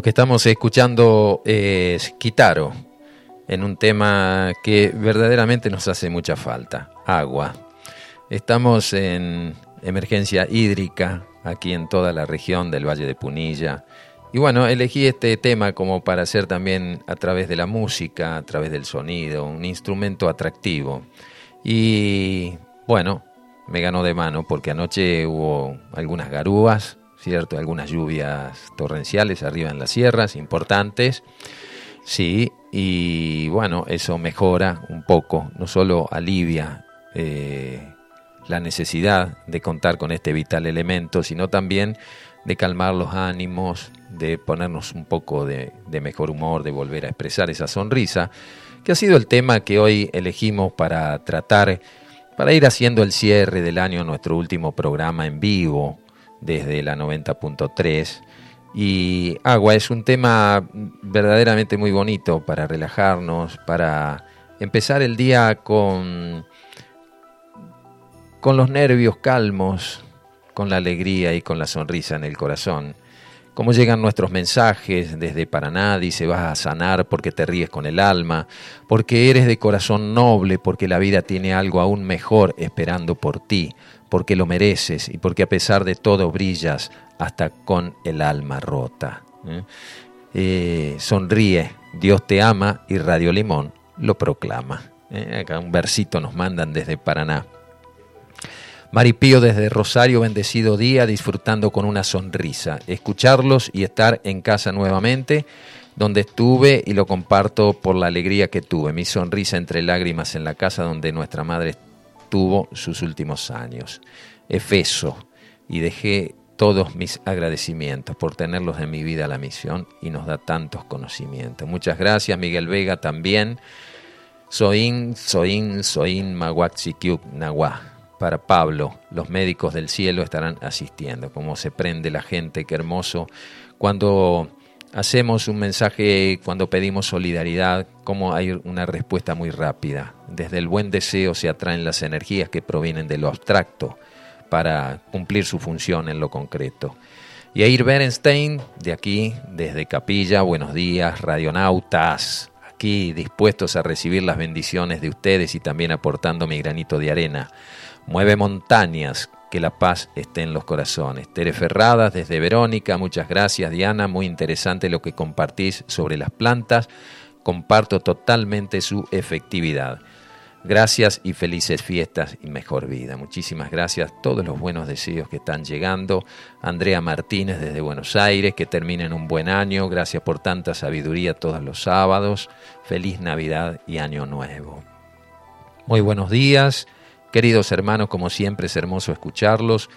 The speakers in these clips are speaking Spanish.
Lo que estamos escuchando es Kitaro, en un tema que verdaderamente nos hace mucha falta, agua. Estamos en emergencia hídrica aquí en toda la región del Valle de Punilla. Y bueno, elegí este tema como para hacer también a través de la música, a través del sonido, un instrumento atractivo. Y bueno, me ganó de mano porque anoche hubo algunas garúas, ¿cierto? Algunas lluvias torrenciales arriba en las sierras, importantes. Sí, y bueno, eso mejora un poco, no solo alivia eh, la necesidad de contar con este vital elemento, sino también de calmar los ánimos, de ponernos un poco de, de, mejor humor, de volver a expresar esa sonrisa, que ha sido el tema que hoy elegimos para tratar, para ir haciendo el cierre del año, nuestro último programa en vivo, desde la 90.3. Y agua es un tema verdaderamente muy bonito para relajarnos, para empezar el día con, con los nervios calmos, con la alegría y con la sonrisa en el corazón. Cómo llegan nuestros mensajes desde Paraná, dice vas a sanar porque te ríes con el alma, porque eres de corazón noble, porque la vida tiene algo aún mejor esperando por ti, porque lo mereces y porque a pesar de todo brillas hasta con el alma rota. ¿eh? Eh, sonríe, Dios te ama y Radio Limón lo proclama. ¿eh? Acá un versito nos mandan desde Paraná. Maripío desde Rosario, bendecido día, disfrutando con una sonrisa. Escucharlos y estar en casa nuevamente, donde estuve y lo comparto por la alegría que tuve. Mi sonrisa entre lágrimas en la casa donde nuestra madre tuvo sus últimos años. Efeso, y dejé todos mis agradecimientos por tenerlos en mi vida la misión y nos da tantos conocimientos. Muchas gracias, Miguel Vega también. Soin, Soin, Soin, Mawaxikyuk, Nahuá. Para Pablo, los médicos del cielo estarán asistiendo. Cómo se prende la gente, qué hermoso. Cuando hacemos un mensaje, cuando pedimos solidaridad, cómo hay una respuesta muy rápida. Desde el buen deseo se atraen las energías que provienen de lo abstracto para cumplir su función en lo concreto. Y Air Berenstein, de aquí, desde Capilla, buenos días, radionautas, aquí dispuestos a recibir las bendiciones de ustedes y también aportando mi granito de arena. Mueve montañas, que la paz esté en los corazones. Tere Ferradas desde Verónica, muchas gracias Diana, muy interesante lo que compartís sobre las plantas, comparto totalmente su efectividad. Gracias y felices fiestas y mejor vida. Muchísimas gracias. Todos los buenos deseos que están llegando. Andrea Martínez desde Buenos Aires, que terminen un buen año. Gracias por tanta sabiduría todos los sábados. Feliz Navidad y Año Nuevo. Muy buenos días. Queridos hermanos, como siempre es hermoso escucharlos.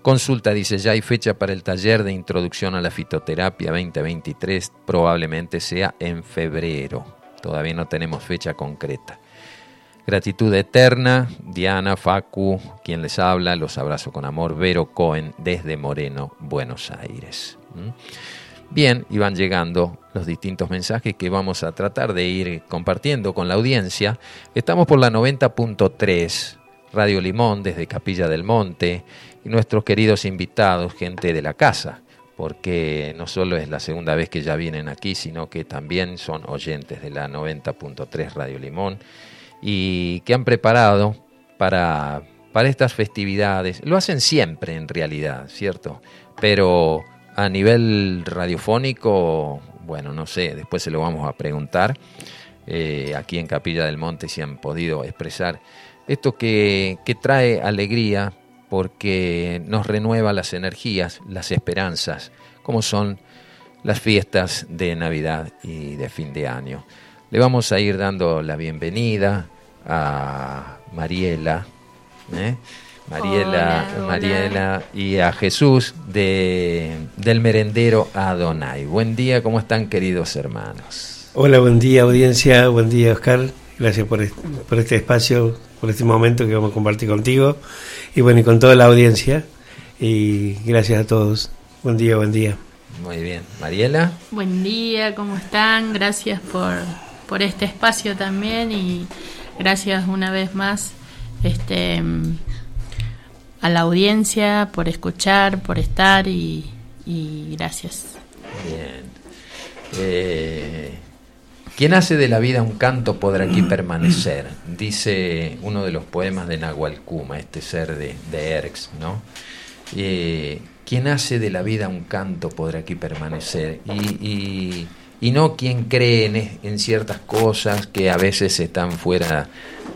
Consulta, dice, ya hay fecha para el taller de introducción a la fitoterapia 2023, probablemente sea en febrero. Todavía no tenemos fecha concreta. Gratitud eterna, Diana, Facu, quien les habla, los abrazo con amor, Vero Cohen desde Moreno, Buenos Aires. ¿Mm? Bien, y van llegando los distintos mensajes que vamos a tratar de ir compartiendo con la audiencia. Estamos por la 90.3 Radio Limón desde Capilla del Monte y nuestros queridos invitados, gente de la casa, porque no solo es la segunda vez que ya vienen aquí, sino que también son oyentes de la 90.3 Radio Limón y que han preparado para, para estas festividades. Lo hacen siempre en realidad, ¿cierto? Pero a nivel radiofónico, bueno, no sé, después se lo vamos a preguntar. Eh, aquí en Capilla del Monte si han podido expresar esto que, trae alegría porque nos renueva las energías, las esperanzas, como son las fiestas de Navidad y de fin de año. Le vamos a ir dando la bienvenida a Mariela, ¿eh? Mariela, Mariela y a Jesús de, del merendero Adonai. Buen día, ¿cómo están queridos hermanos? Hola, buen día audiencia, buen día Oscar, gracias por, por este espacio por este momento que vamos a compartir contigo y bueno, y con toda la audiencia. Y gracias a todos. Buen día, buen día. Muy bien. Mariela. Buen día, ¿cómo están? Gracias por, por este espacio también y gracias una vez más este, a la audiencia por escuchar, por estar y, y gracias. Bien. Eh, quien hace de la vida un canto podrá aquí permanecer, dice uno de los poemas de Nahual Kuma, este ser de, de Erx, ¿no? Eh, quien hace de la vida un canto podrá aquí permanecer. Y, y, no quien cree en, ciertas cosas que a veces están fuera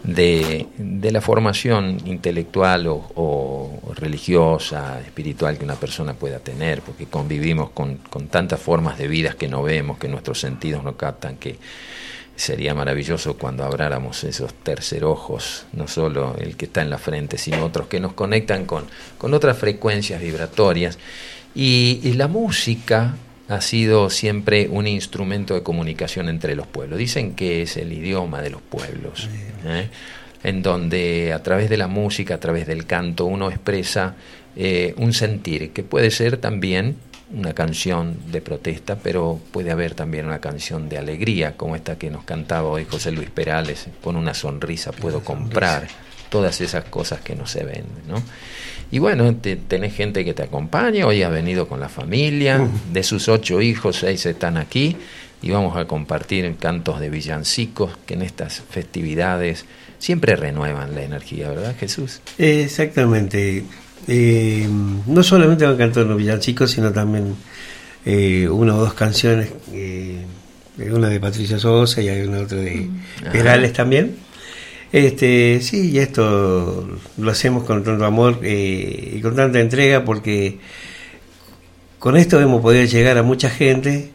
de, de la formación intelectual o, religiosa, espiritual que una persona pueda tener, porque convivimos con, con tantas formas de vidas que no vemos, que nuestros sentidos no captan, que sería maravilloso cuando abráramos esos tercer ojos, no solo el que está en la frente, sino otros que nos conectan con, con otras frecuencias vibratorias. Y, la música ha sido siempre un instrumento de comunicación entre los pueblos. Dicen que es el idioma de los pueblos, ¿eh? en donde a través de la música, a través del canto, uno expresa eh, un sentir, que puede ser también una canción de protesta, pero puede haber también una canción de alegría, como esta que nos cantaba hoy José Luis Perales, con una sonrisa puedo comprar todas esas cosas que no se venden, ¿no? Y bueno, tenés gente que te acompaña, hoy ha venido con la familia, de sus ocho hijos, seis están aquí, y vamos a compartir cantos de villancicos que en estas festividades siempre renuevan la energía, ¿verdad Jesús? Exactamente. Eh, no solamente van cantando los villancicos, sino también eh, una o dos canciones, eh, una de Patricia Sosa y hay una otra de Perales también. Este, sí, y esto lo hacemos con tanto amor y con tanta entrega porque con esto hemos podido llegar a mucha gente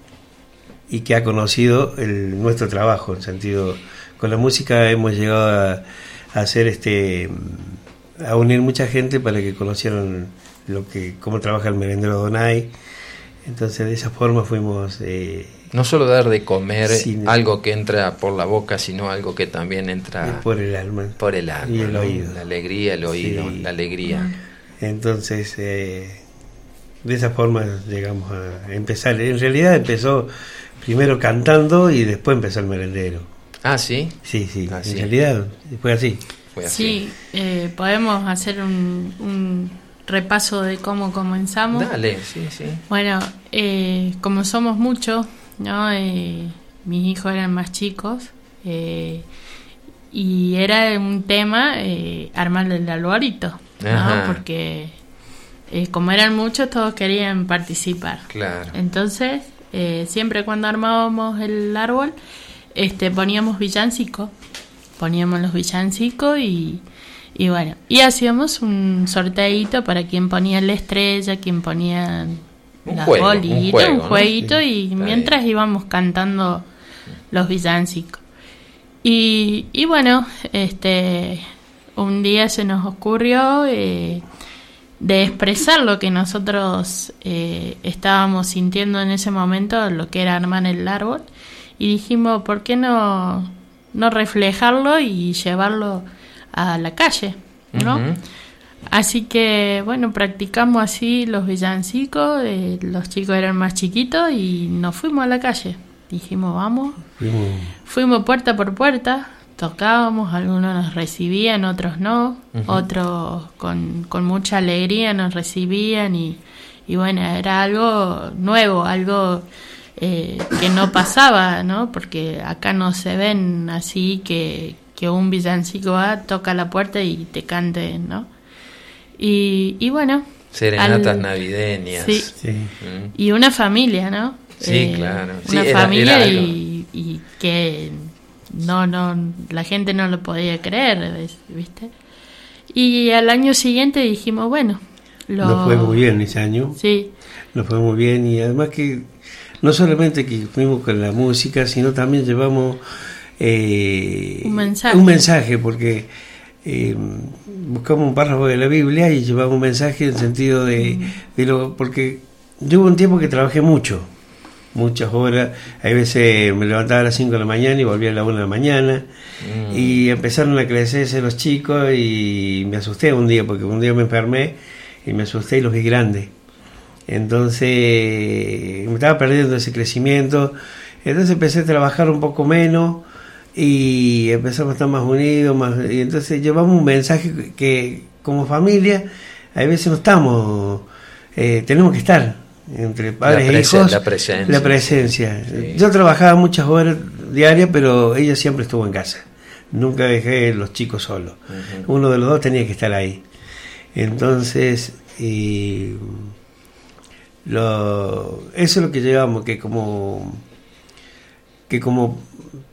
y que ha conocido el, nuestro trabajo, en sentido, con la música hemos llegado a, a hacer este a unir mucha gente para que conocieran lo que cómo trabaja el merendero Donay. Entonces de esa forma fuimos... Eh, no solo dar de comer algo que entra por la boca, sino algo que también entra por el alma. Por el alma. Y el oído. La alegría, el oído, la alegría. Entonces, eh, de esa forma llegamos a empezar. En realidad empezó primero cantando y después empezó el merendero. Ah, sí. Sí, sí. Ah, en realidad fue así. Sí, eh, podemos hacer un, repaso de cómo comenzamos. Dale, sí, sí. Bueno, eh, como somos muchos, ¿no? Eh, mis hijos eran más chicos y era un tema armar el alborito, ¿no? Porque como eran muchos, todos querían participar. Claro. Entonces, siempre cuando armábamos el árbol, este, poníamos villancico poníamos los villancicos y, y bueno, y hacíamos un sorteito para quien ponía la estrella, quien ponía un juego, un, jueguito y mientras íbamos cantando los villancicos. Y, y bueno, este un día se nos ocurrió eh, de expresar lo que nosotros eh, estábamos sintiendo en ese momento, lo que era armar el árbol, y dijimos, ¿por qué no no reflejarlo y llevarlo a la calle, ¿no? Así que, bueno, practicamos así los villancicos, eh, los chicos eran más chiquitos y nos fuimos a la calle. Dijimos, vamos. Fuimos, puerta por puerta, tocábamos, algunos nos recibían, otros no, otros con, con, mucha alegría nos recibían y, y bueno, era algo nuevo, algo eh, que no pasaba, ¿no? Porque acá no se ven así que, que un villancico va, toca la puerta y te cante, ¿no? Y, y bueno. Serenatas navideñas. Sí. Mm. Y una familia, ¿no? Sí, eh, claro. Una familia y, y, que no, no, la gente no lo podía creer, ¿viste? Y al año siguiente dijimos, bueno. Lo... Nos fue muy bien ese año. Sí. Nos fue muy bien y además que no solamente que fuimos con la música, sino también llevamos eh, un, mensaje. porque eh, buscamos un párrafo de la Biblia y llevamos un mensaje en el sentido de, de lo, porque yo hubo un tiempo que trabajé mucho, muchas horas, a veces me levantaba a las 5 de la mañana y volvía a las 1 de la mañana, mm. y empezaron a crecerse los chicos y me asusté un día, porque un día me enfermé y me asusté y los vi grandes. Entonces me estaba perdiendo ese crecimiento. Entonces empecé a trabajar un poco menos y empezamos a estar más unidos. Más, y entonces llevamos un mensaje que como familia a veces no estamos, eh, tenemos que estar, entre padres e hijos. la presencia. La presencia. Sí. Yo trabajaba muchas horas diarias, pero ella siempre estuvo en casa. Nunca dejé los chicos solos. Uno de los dos tenía que estar ahí. Entonces, y lo, eso es lo que llevamos, que como que como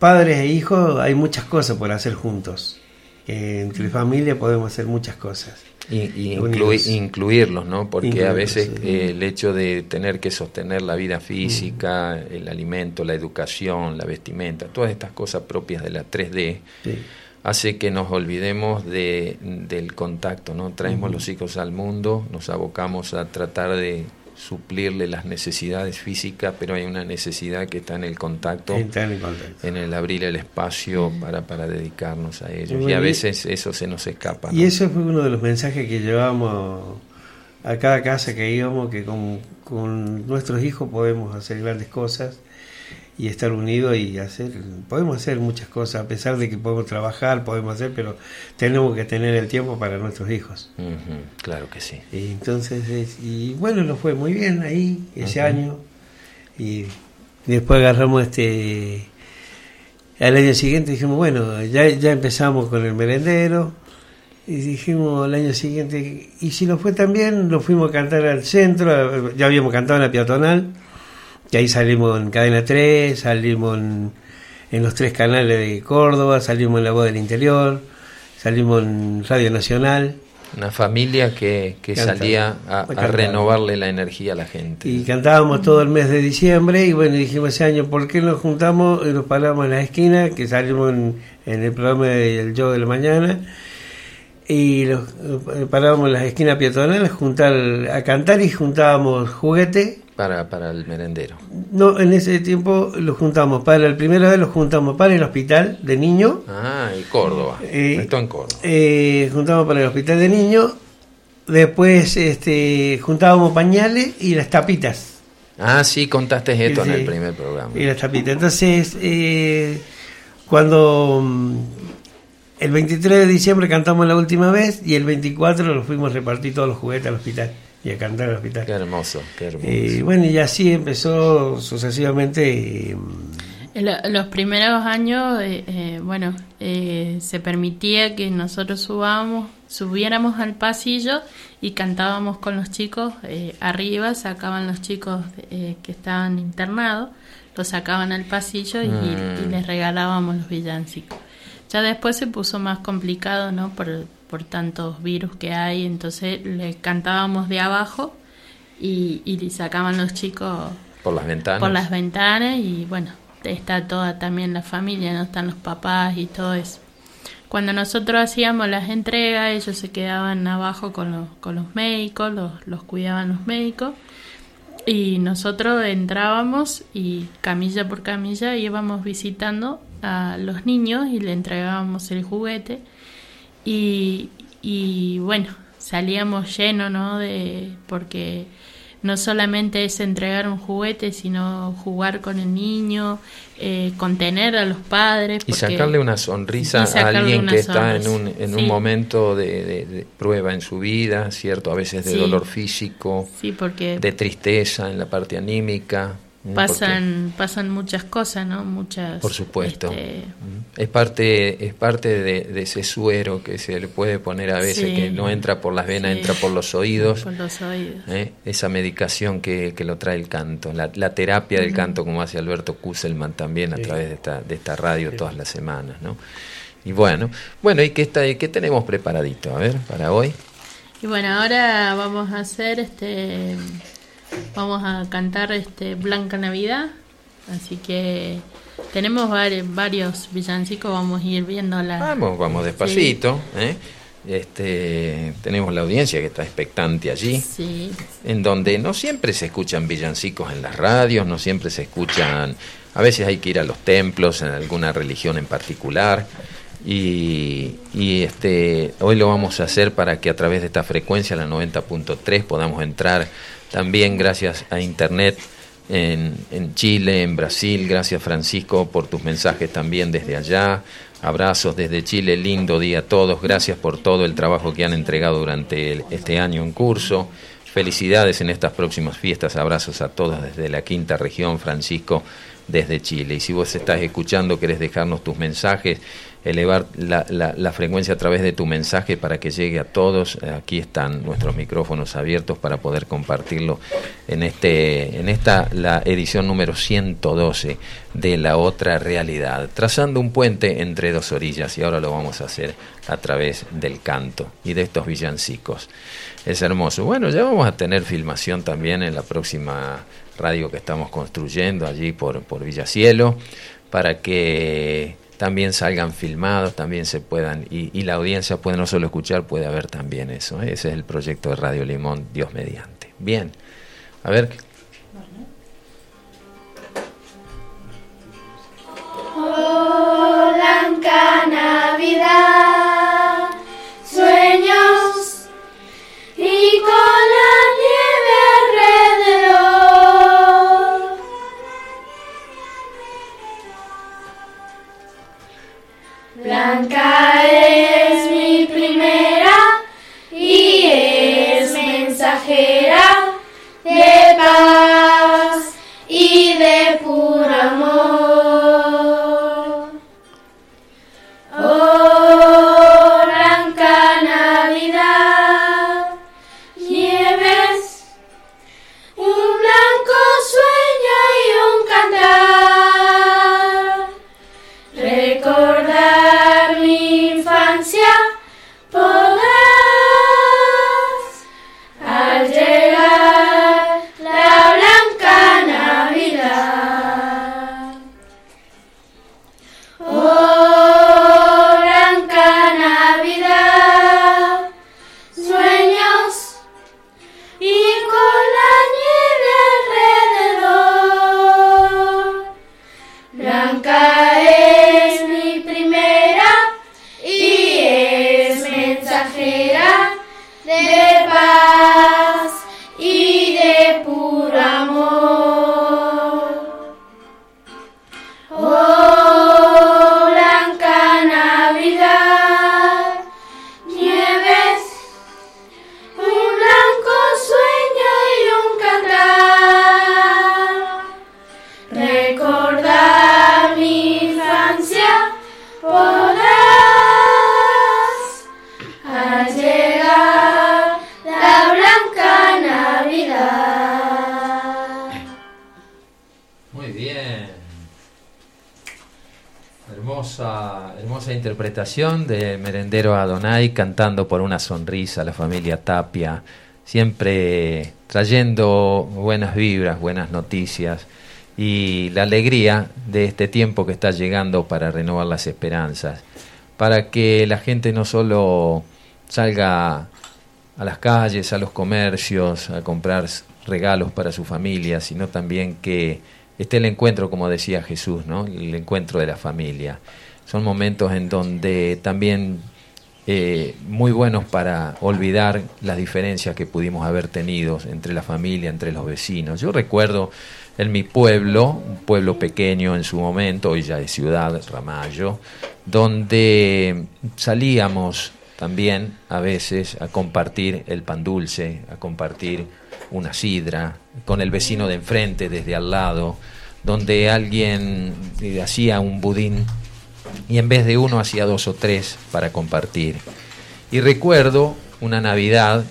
padres e hijos hay muchas cosas por hacer juntos. Entre familia podemos hacer muchas cosas. Y, y Unidos. inclui- incluirlos, ¿no? Porque a veces sí. eh, el hecho de tener que sostener la vida física, el alimento, la educación, la vestimenta, todas estas cosas propias de la 3D, Sí. hace que nos olvidemos de, del contacto, ¿no? Traemos los hijos al mundo, nos abocamos a tratar de suplirle las necesidades físicas, pero hay una necesidad que está en el contacto, en contacto. en el abrir el espacio para, para dedicarnos a ellos. Bueno, Y a veces eso se nos escapa. ¿no? Y eso fue uno de los mensajes que llevamos a cada casa que íbamos, que con, con nuestros hijos podemos hacer grandes cosas y estar unidos y hacer, podemos hacer muchas cosas, a pesar de que podemos trabajar, podemos hacer, pero tenemos que tener el tiempo para nuestros hijos. Claro que sí. Y entonces, es- y bueno, nos fue muy bien ahí ese año. Y después agarramos este. Al año siguiente dijimos, bueno, ya, ya empezamos con el merendero. Y dijimos al año siguiente, y si nos fue tan bien, nos fuimos a cantar al centro. Ya habíamos cantado en la peatonal. Que ahí salimos en Cadena 3, salimos en, en los tres canales de Córdoba, salimos en La Voz del Interior, salimos en Radio Nacional. Una familia que, que salía a, renovarle la energía a la gente. Y cantábamos todo el mes de diciembre y bueno, dijimos ese año, ¿por qué nos juntamos y nos paramos en la esquina, que salimos en, en el programa del Yo de la Mañana, y nos eh, parábamos en las esquinas peatonales juntar, a cantar y juntábamos juguete. Para, para el merendero. No, en ese tiempo lo juntamos para, el primera vez lo juntamos para el hospital de niños, Ah, y Córdoba. Eh, Esto en Córdoba. eh, juntamos para el hospital de niños, después este, juntábamos pañales y las tapitas. Ah, sí, contaste esto en el primer programa. Y las tapitas. Entonces, eh, cuando mm, el 23 de diciembre cantamos la última vez y el 24 lo fuimos a repartir todos los juguetes al hospital y a cantar al Qué hospital. hermoso, qué hermoso. Eh, bueno, y así empezó sucesivamente. En lo- los primeros años, eh, eh, bueno, eh, se permitía que nosotros subamos, subiéramos al pasillo y cantábamos con los chicos eh, arriba, sacaban los chicos eh, que estaban internados, los sacaban al pasillo y, Mm. y les regalábamos los villancicos. Ya después se puso más complicado, ¿no? Por, por tantos virus que hay, entonces le cantábamos de abajo y, y sacaban los chicos por las ventanas. por las ventanas y bueno, está toda también la familia, no están los papás y todo eso. Cuando nosotros hacíamos las entregas, ellos se quedaban abajo con los, con los médicos, los, los cuidaban los médicos y nosotros entrábamos y camilla por camilla íbamos visitando a los niños y le entregábamos el juguete y, y bueno, salíamos llenos, ¿no? De, porque no solamente es entregar un juguete, sino jugar con el niño, eh, contener a los padres. Y sacarle una sonrisa a alguien que está en un, en Sí. un momento de, de- de prueba en su vida, ¿cierto? A veces de Sí. dolor físico, Sí, porque de tristeza en la parte anímica. Pasan, pasan muchas cosas, ¿no? Muchas. Por supuesto. este, es parte, es parte de, de ese suero que se le puede poner a veces, Sí. que no entra por las venas, Sí. entra por los oídos. por los oídos. ¿eh? Esa medicación que, que lo trae el canto, la, la terapia del canto, como hace Alberto Kusselman también a Sí. través de esta, de esta radio todas las semanas. ¿no? Y bueno, bueno, ¿y qué, está, qué tenemos preparadito? A ver, para hoy. Y bueno, ahora vamos a hacer este. Vamos a cantar este Blanca Navidad. Así que tenemos vari- varios villancicos, vamos a ir viendo la. Vamos, vamos despacito. ¿eh? Este, tenemos la audiencia que está expectante allí. Sí, en donde no siempre se escuchan villancicos en las radios, no siempre se escuchan, a veces hay que ir a los templos, en alguna religión en particular, y, y, este, hoy lo vamos a hacer para que a través de esta frecuencia, la 90.3, podamos entrar también gracias a Internet en, en Chile, en Brasil. Gracias Francisco por tus mensajes también desde allá. Abrazos desde Chile, lindo día a todos. Gracias por todo el trabajo que han entregado durante este año en curso. Felicidades en estas próximas fiestas, abrazos a todos desde la quinta región, Francisco, desde Chile. Y si vos estás escuchando, querés dejarnos tus mensajes, elevar la, la, frecuencia a través de tu mensaje para que llegue a todos. Aquí están nuestros micrófonos abiertos para poder compartirlo en, este, en esta, la edición número 112 de La Otra Realidad, trazando un puente entre dos orillas y ahora lo vamos a hacer a través del canto y de estos villancicos. Es hermoso. Bueno, ya vamos a tener filmación también en la próxima radio que estamos construyendo allí por, por Villacielo para que también salgan filmados, también se puedan, y, la audiencia puede no solo escuchar, puede ver también eso. ¿eh? Ese es el proyecto de Radio Limón, Dios mediante. Bien, a ver. Navidad, sueños y con la Blanca es mi primera de Merendero Adonai cantando por una sonrisa la familia Tapia, siempre trayendo buenas vibras, buenas noticias y la alegría de este tiempo que está llegando para renovar las esperanzas, para que la gente no solo salga a las calles, a los comercios, a comprar regalos para su familia, sino también que esté el encuentro, como decía Jesús, ¿no? el encuentro de la familia. Son momentos en donde también eh, muy buenos para olvidar las diferencias que pudimos haber tenido entre la familia, entre los vecinos. Yo recuerdo en mi pueblo, un pueblo pequeño en su momento, hoy ya es ciudad, Ramallo, donde salíamos también a veces a compartir el pan dulce, a compartir una sidra con el vecino de enfrente, desde al lado, donde alguien eh, hacía un budín y en vez de uno hacía dos o tres para compartir. Y recuerdo una Navidad,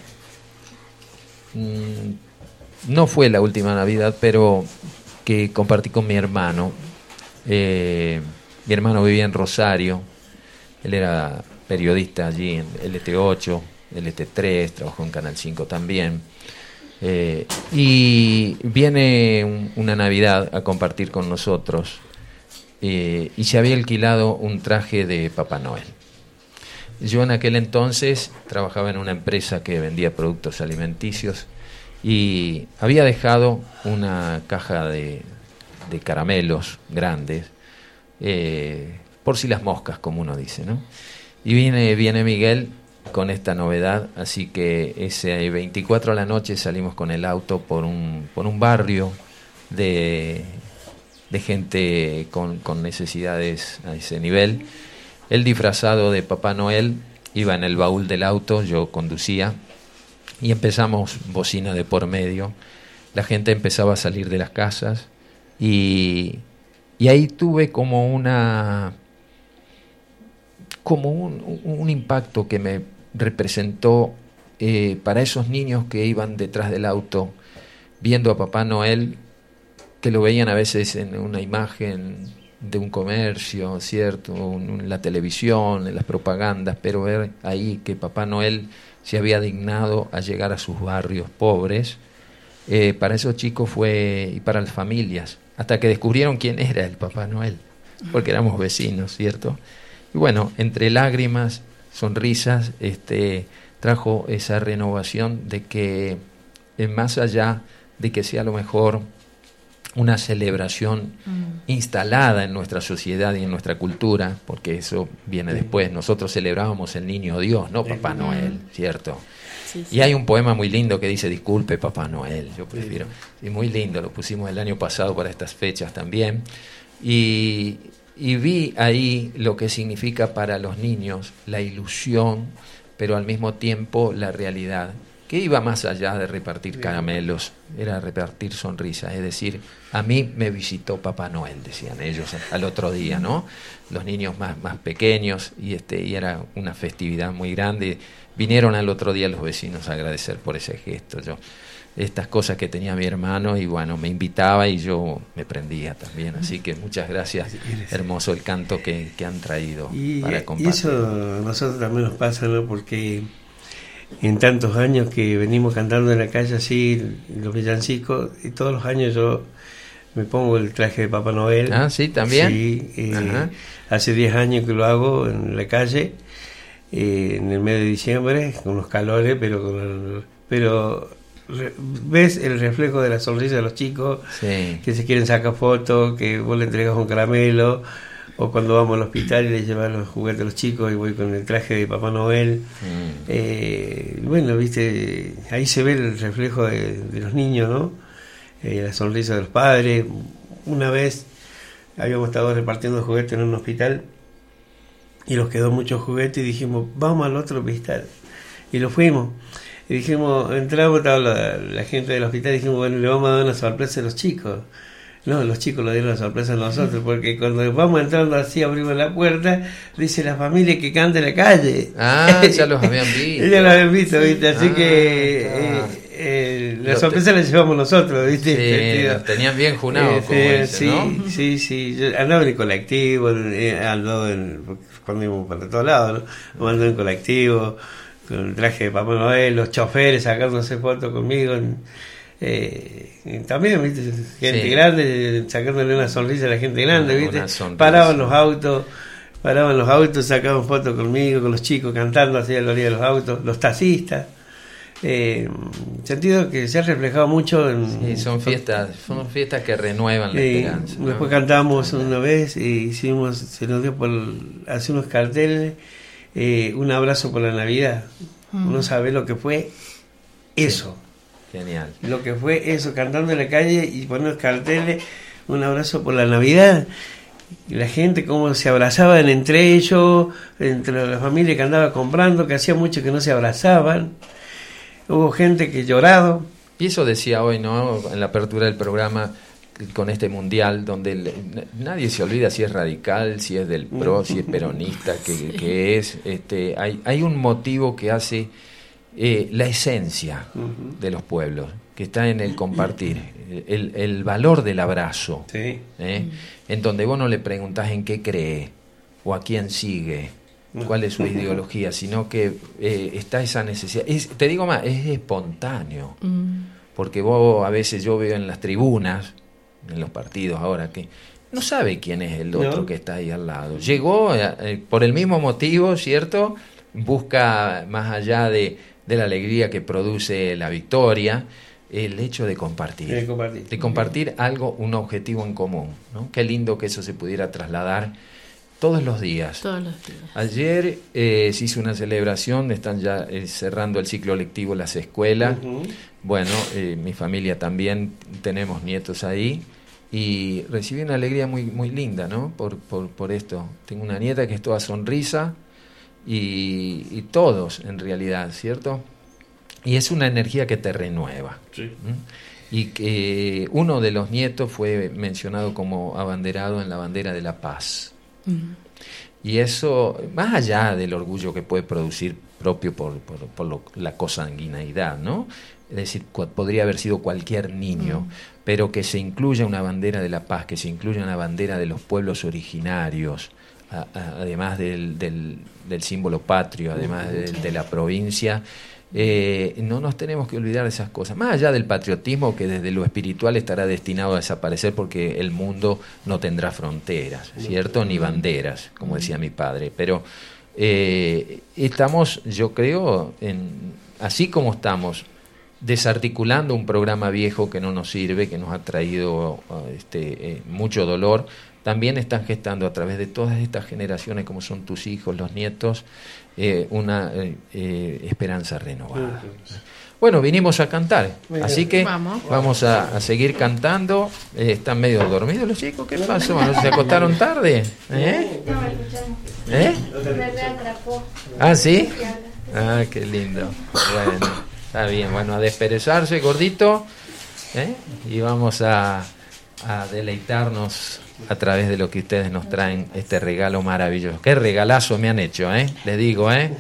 mm, no fue la última Navidad, pero que compartí con mi hermano. Eh, mi hermano vivía en Rosario, él era periodista allí en LT8, LT3, trabajó en Canal 5 también. Eh, y viene un- una Navidad a compartir con nosotros eh, y se había alquilado un traje de Papá Noel. Yo en aquel entonces trabajaba en una empresa que vendía productos alimenticios y había dejado una caja de, caramelos grandes, eh, por si las moscas, como uno dice, ¿no? Y viene, viene Miguel con esta novedad, así que ese 24 a la noche salimos con el auto por un barrio de, de gente con, con necesidades a ese nivel. Él disfrazado de Papá Noel iba en el baúl del auto, yo conducía y empezamos bocina de por medio. La gente empezaba a salir de las casas y, y ahí tuve como una como un, un impacto que me representó eh, para esos niños que iban detrás del auto viendo a Papá Noel, que lo veían a veces en una imagen de un comercio, ¿cierto? En la televisión, en las propagandas, pero ver ahí que Papá Noel se había dignado a llegar a sus barrios pobres, eh, para esos chicos fue, y para las familias, hasta que descubrieron quién era el Papá Noel, porque éramos vecinos, ¿cierto? Y bueno, entre lágrimas, sonrisas, este, trajo esa renovación de que eh, más allá de que sea lo mejor una celebración mm. instalada en nuestra sociedad y en nuestra cultura, porque eso viene después. Nosotros celebrábamos el niño Dios, no Papá Noel, ¿cierto? Y hay un poema muy lindo que dice, disculpe Papá Noel, yo prefiero. Y muy lindo, lo pusimos el año pasado para estas fechas también. Y, y vi ahí lo que significa para los niños la ilusión, pero al mismo tiempo la realidad que iba más allá de repartir caramelos, era repartir sonrisas, es decir, a mí me visitó Papá Noel, decían ellos al otro día, ¿no? Los niños más, más pequeños y este y era una festividad muy grande. Vinieron al otro día los vecinos a agradecer por ese gesto. Yo estas cosas que tenía mi hermano y bueno, me invitaba y yo me prendía también. Así que muchas gracias, hermoso el canto que, han traído para compartir. Y eso a nosotros también nos pasa, ¿no? Porque en tantos años que venimos cantando en la calle así, los villancicos, y todos los años yo me pongo el traje de Papá Noel. Ah, sí, también. Sí, eh, hace 10 años que lo hago en la calle, eh, en el mes de diciembre, con los calores, pero con pero ves el reflejo de la sonrisa de los chicos que se quieren sacar fotos, que vos le entregas un caramelo o cuando vamos al hospital y le llevan los juguetes a los chicos y voy con el traje de Papá Noel. Mm. Eh, bueno, viste, ahí se ve el reflejo de, los niños, ¿no? Eh, la sonrisa de los padres. Una vez habíamos estado repartiendo juguetes en un hospital y nos quedó muchos juguetes y dijimos, vamos al otro hospital. Y lo fuimos. Y dijimos, entramos, estaba la, la gente del hospital y dijimos, bueno, le vamos a dar una sorpresa a los chicos. No, los chicos lo dieron la sorpresa a nosotros, porque cuando vamos entrando así, abrimos la puerta, dice la familia que cante en la calle. Ah, ya los habían visto. ya los habían visto, ¿viste? Así que eh, eh, la sorpresa la llevamos nosotros, ¿viste? Sí, tenían bien junados, eh, sí, sí, sí, Yo andaba en el colectivo, andaba en, cuando íbamos para todos lados, ¿no? Andaba en colectivo, con el traje de Papá Noel, los choferes sacándose fotos conmigo. En, eh, también, ¿viste? Gente grande, sacándole una sonrisa a la gente grande, ¿viste? Paraban los autos, paraban los autos, sacaban fotos conmigo, con los chicos cantando así a la orilla de los autos, los taxistas. Eh, sentido que se ha reflejado mucho en... son fiestas, son fiestas que renuevan la esperanza. Después cantamos una vez y hicimos, se nos dio por hacer unos carteles, eh, un abrazo por la Navidad. Mm. Uno sabe lo que fue eso. Genial. Lo que fue eso, cantando en la calle y poniendo carteles, un abrazo por la Navidad. Y la gente cómo se abrazaban entre ellos, entre la familia que andaba comprando, que hacía mucho que no se abrazaban. Hubo gente que llorado. Y eso decía hoy, ¿no? En la apertura del programa con este mundial donde nadie se olvida si es radical, si es del pro, si es peronista, que, es. Este, hay, hay un motivo que hace eh, la esencia de los pueblos, que está en el compartir, el, valor del abrazo, ¿eh? en donde vos no le preguntás en qué cree o a quién sigue, cuál es su ideología, sino que eh, está esa necesidad. te digo más, es espontáneo, mm. porque vos a veces yo veo en las tribunas, en los partidos ahora, que no sabe quién es el otro que está ahí al lado. Llegó por el mismo motivo, ¿cierto? Busca más allá de de la alegría que produce la victoria, el hecho de compartir, de compartir, algo, un objetivo en común. ¿no? Qué lindo que eso se pudiera trasladar todos los días. Todos los días. Ayer eh, se hizo una celebración, están ya eh, cerrando el ciclo lectivo las escuelas. Bueno, eh, mi familia también tenemos nietos ahí y recibí una alegría muy, muy linda, ¿no? Por, por, por esto. Tengo una nieta que es toda sonrisa, y, todos en realidad, ¿cierto? y es una energía que te renueva. Y que uno de los nietos fue mencionado como abanderado en la bandera de la paz. Y eso, más allá del orgullo que puede producir propio por, por, la cosanguineidad, ¿no? Es decir, podría haber sido cualquier niño, pero que se incluya una bandera de la paz, que se incluya una bandera de los pueblos originarios, además del, del, símbolo patrio, además de la provincia, eh, no nos tenemos que olvidar de esas cosas. Más allá del patriotismo que desde lo espiritual estará destinado a desaparecer porque el mundo no tendrá fronteras, ¿cierto? Ni banderas, como decía mi padre. Pero eh, estamos, yo creo, en, así como estamos desarticulando un programa viejo que no nos sirve, que nos ha traído este, eh, mucho dolor, también están gestando a través de todas estas generaciones, como son tus hijos, los nietos, eh, una eh, eh, esperanza renovada. Bueno, vinimos a cantar, así que vamos, a, seguir cantando. están medio dormidos los chicos, ¿qué pasó? ¿Se acostaron tarde? ¿Eh? ¿Eh? Ah, sí. Ah, qué lindo. Bueno, está bien. Bueno, a desperezarse, gordito. Y vamos a, a deleitarnos a través de lo que ustedes nos traen, este regalo maravilloso. Qué regalazo me han hecho, ¿eh? Les digo, ¿eh?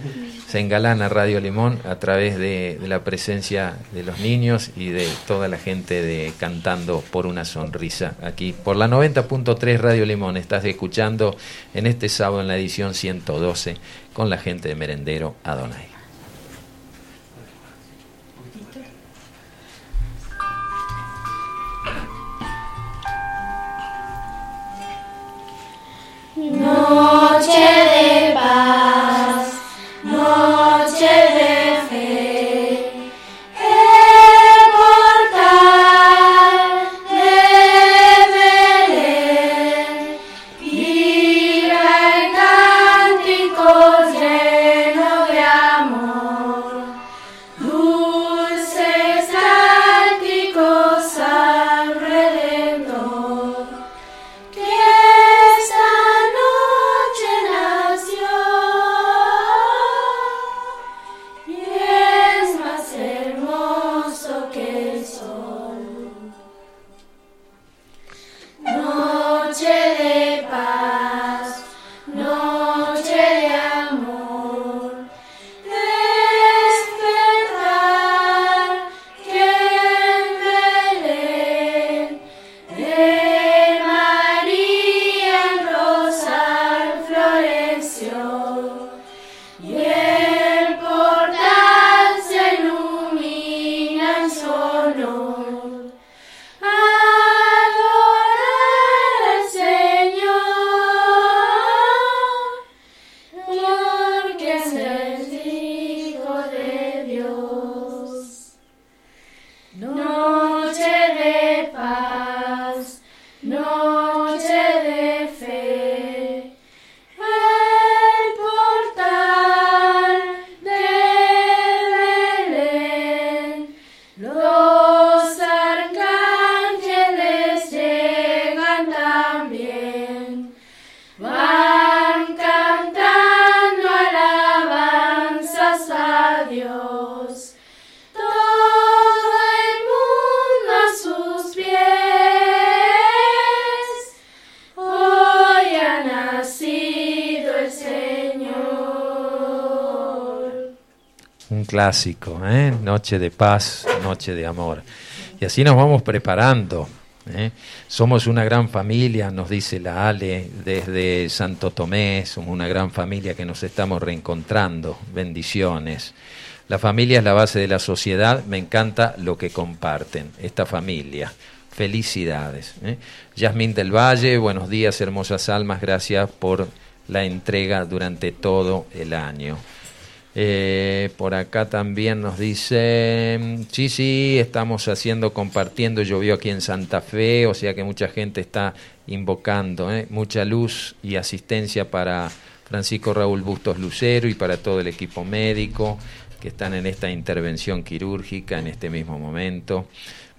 Se engalana Radio Limón a través de, de, la presencia de los niños y de toda la gente de Cantando por una Sonrisa. Aquí por la 90.3 Radio Limón estás escuchando en este sábado en la edición 112 con la gente de Merendero Adonai. Noche clásico, ¿eh? Noche de paz, noche de amor. Y así nos vamos preparando. ¿eh? Somos una gran familia, nos dice la Ale, desde Santo Tomé, somos una gran familia que nos estamos reencontrando. Bendiciones. La familia es la base de la sociedad, me encanta lo que comparten, esta familia. Felicidades. ¿eh? Yasmín del Valle, buenos días, hermosas almas, gracias por la entrega durante todo el año. Eh, por acá también nos dice, sí, sí, estamos haciendo, compartiendo, llovió aquí en Santa Fe, o sea que mucha gente está invocando, ¿eh? mucha luz y asistencia para Francisco Raúl Bustos Lucero y para todo el equipo médico que están en esta intervención quirúrgica en este mismo momento.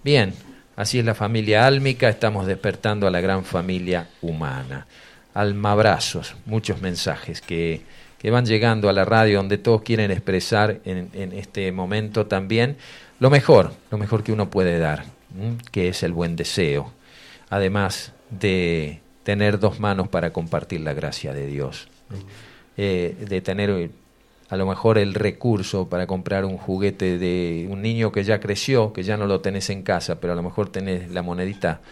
Bien, así es la familia álmica, estamos despertando a la gran familia humana. Almabrazos, muchos mensajes que que van llegando a la radio, donde todos quieren expresar en, en este momento también lo mejor, lo mejor que uno puede dar, que es el buen deseo, además de tener dos manos para compartir la gracia de Dios, eh, de tener eh, a lo mejor el recurso para comprar un juguete de un niño que ya creció, que ya no lo tenés en casa, pero a lo mejor tenés la monedita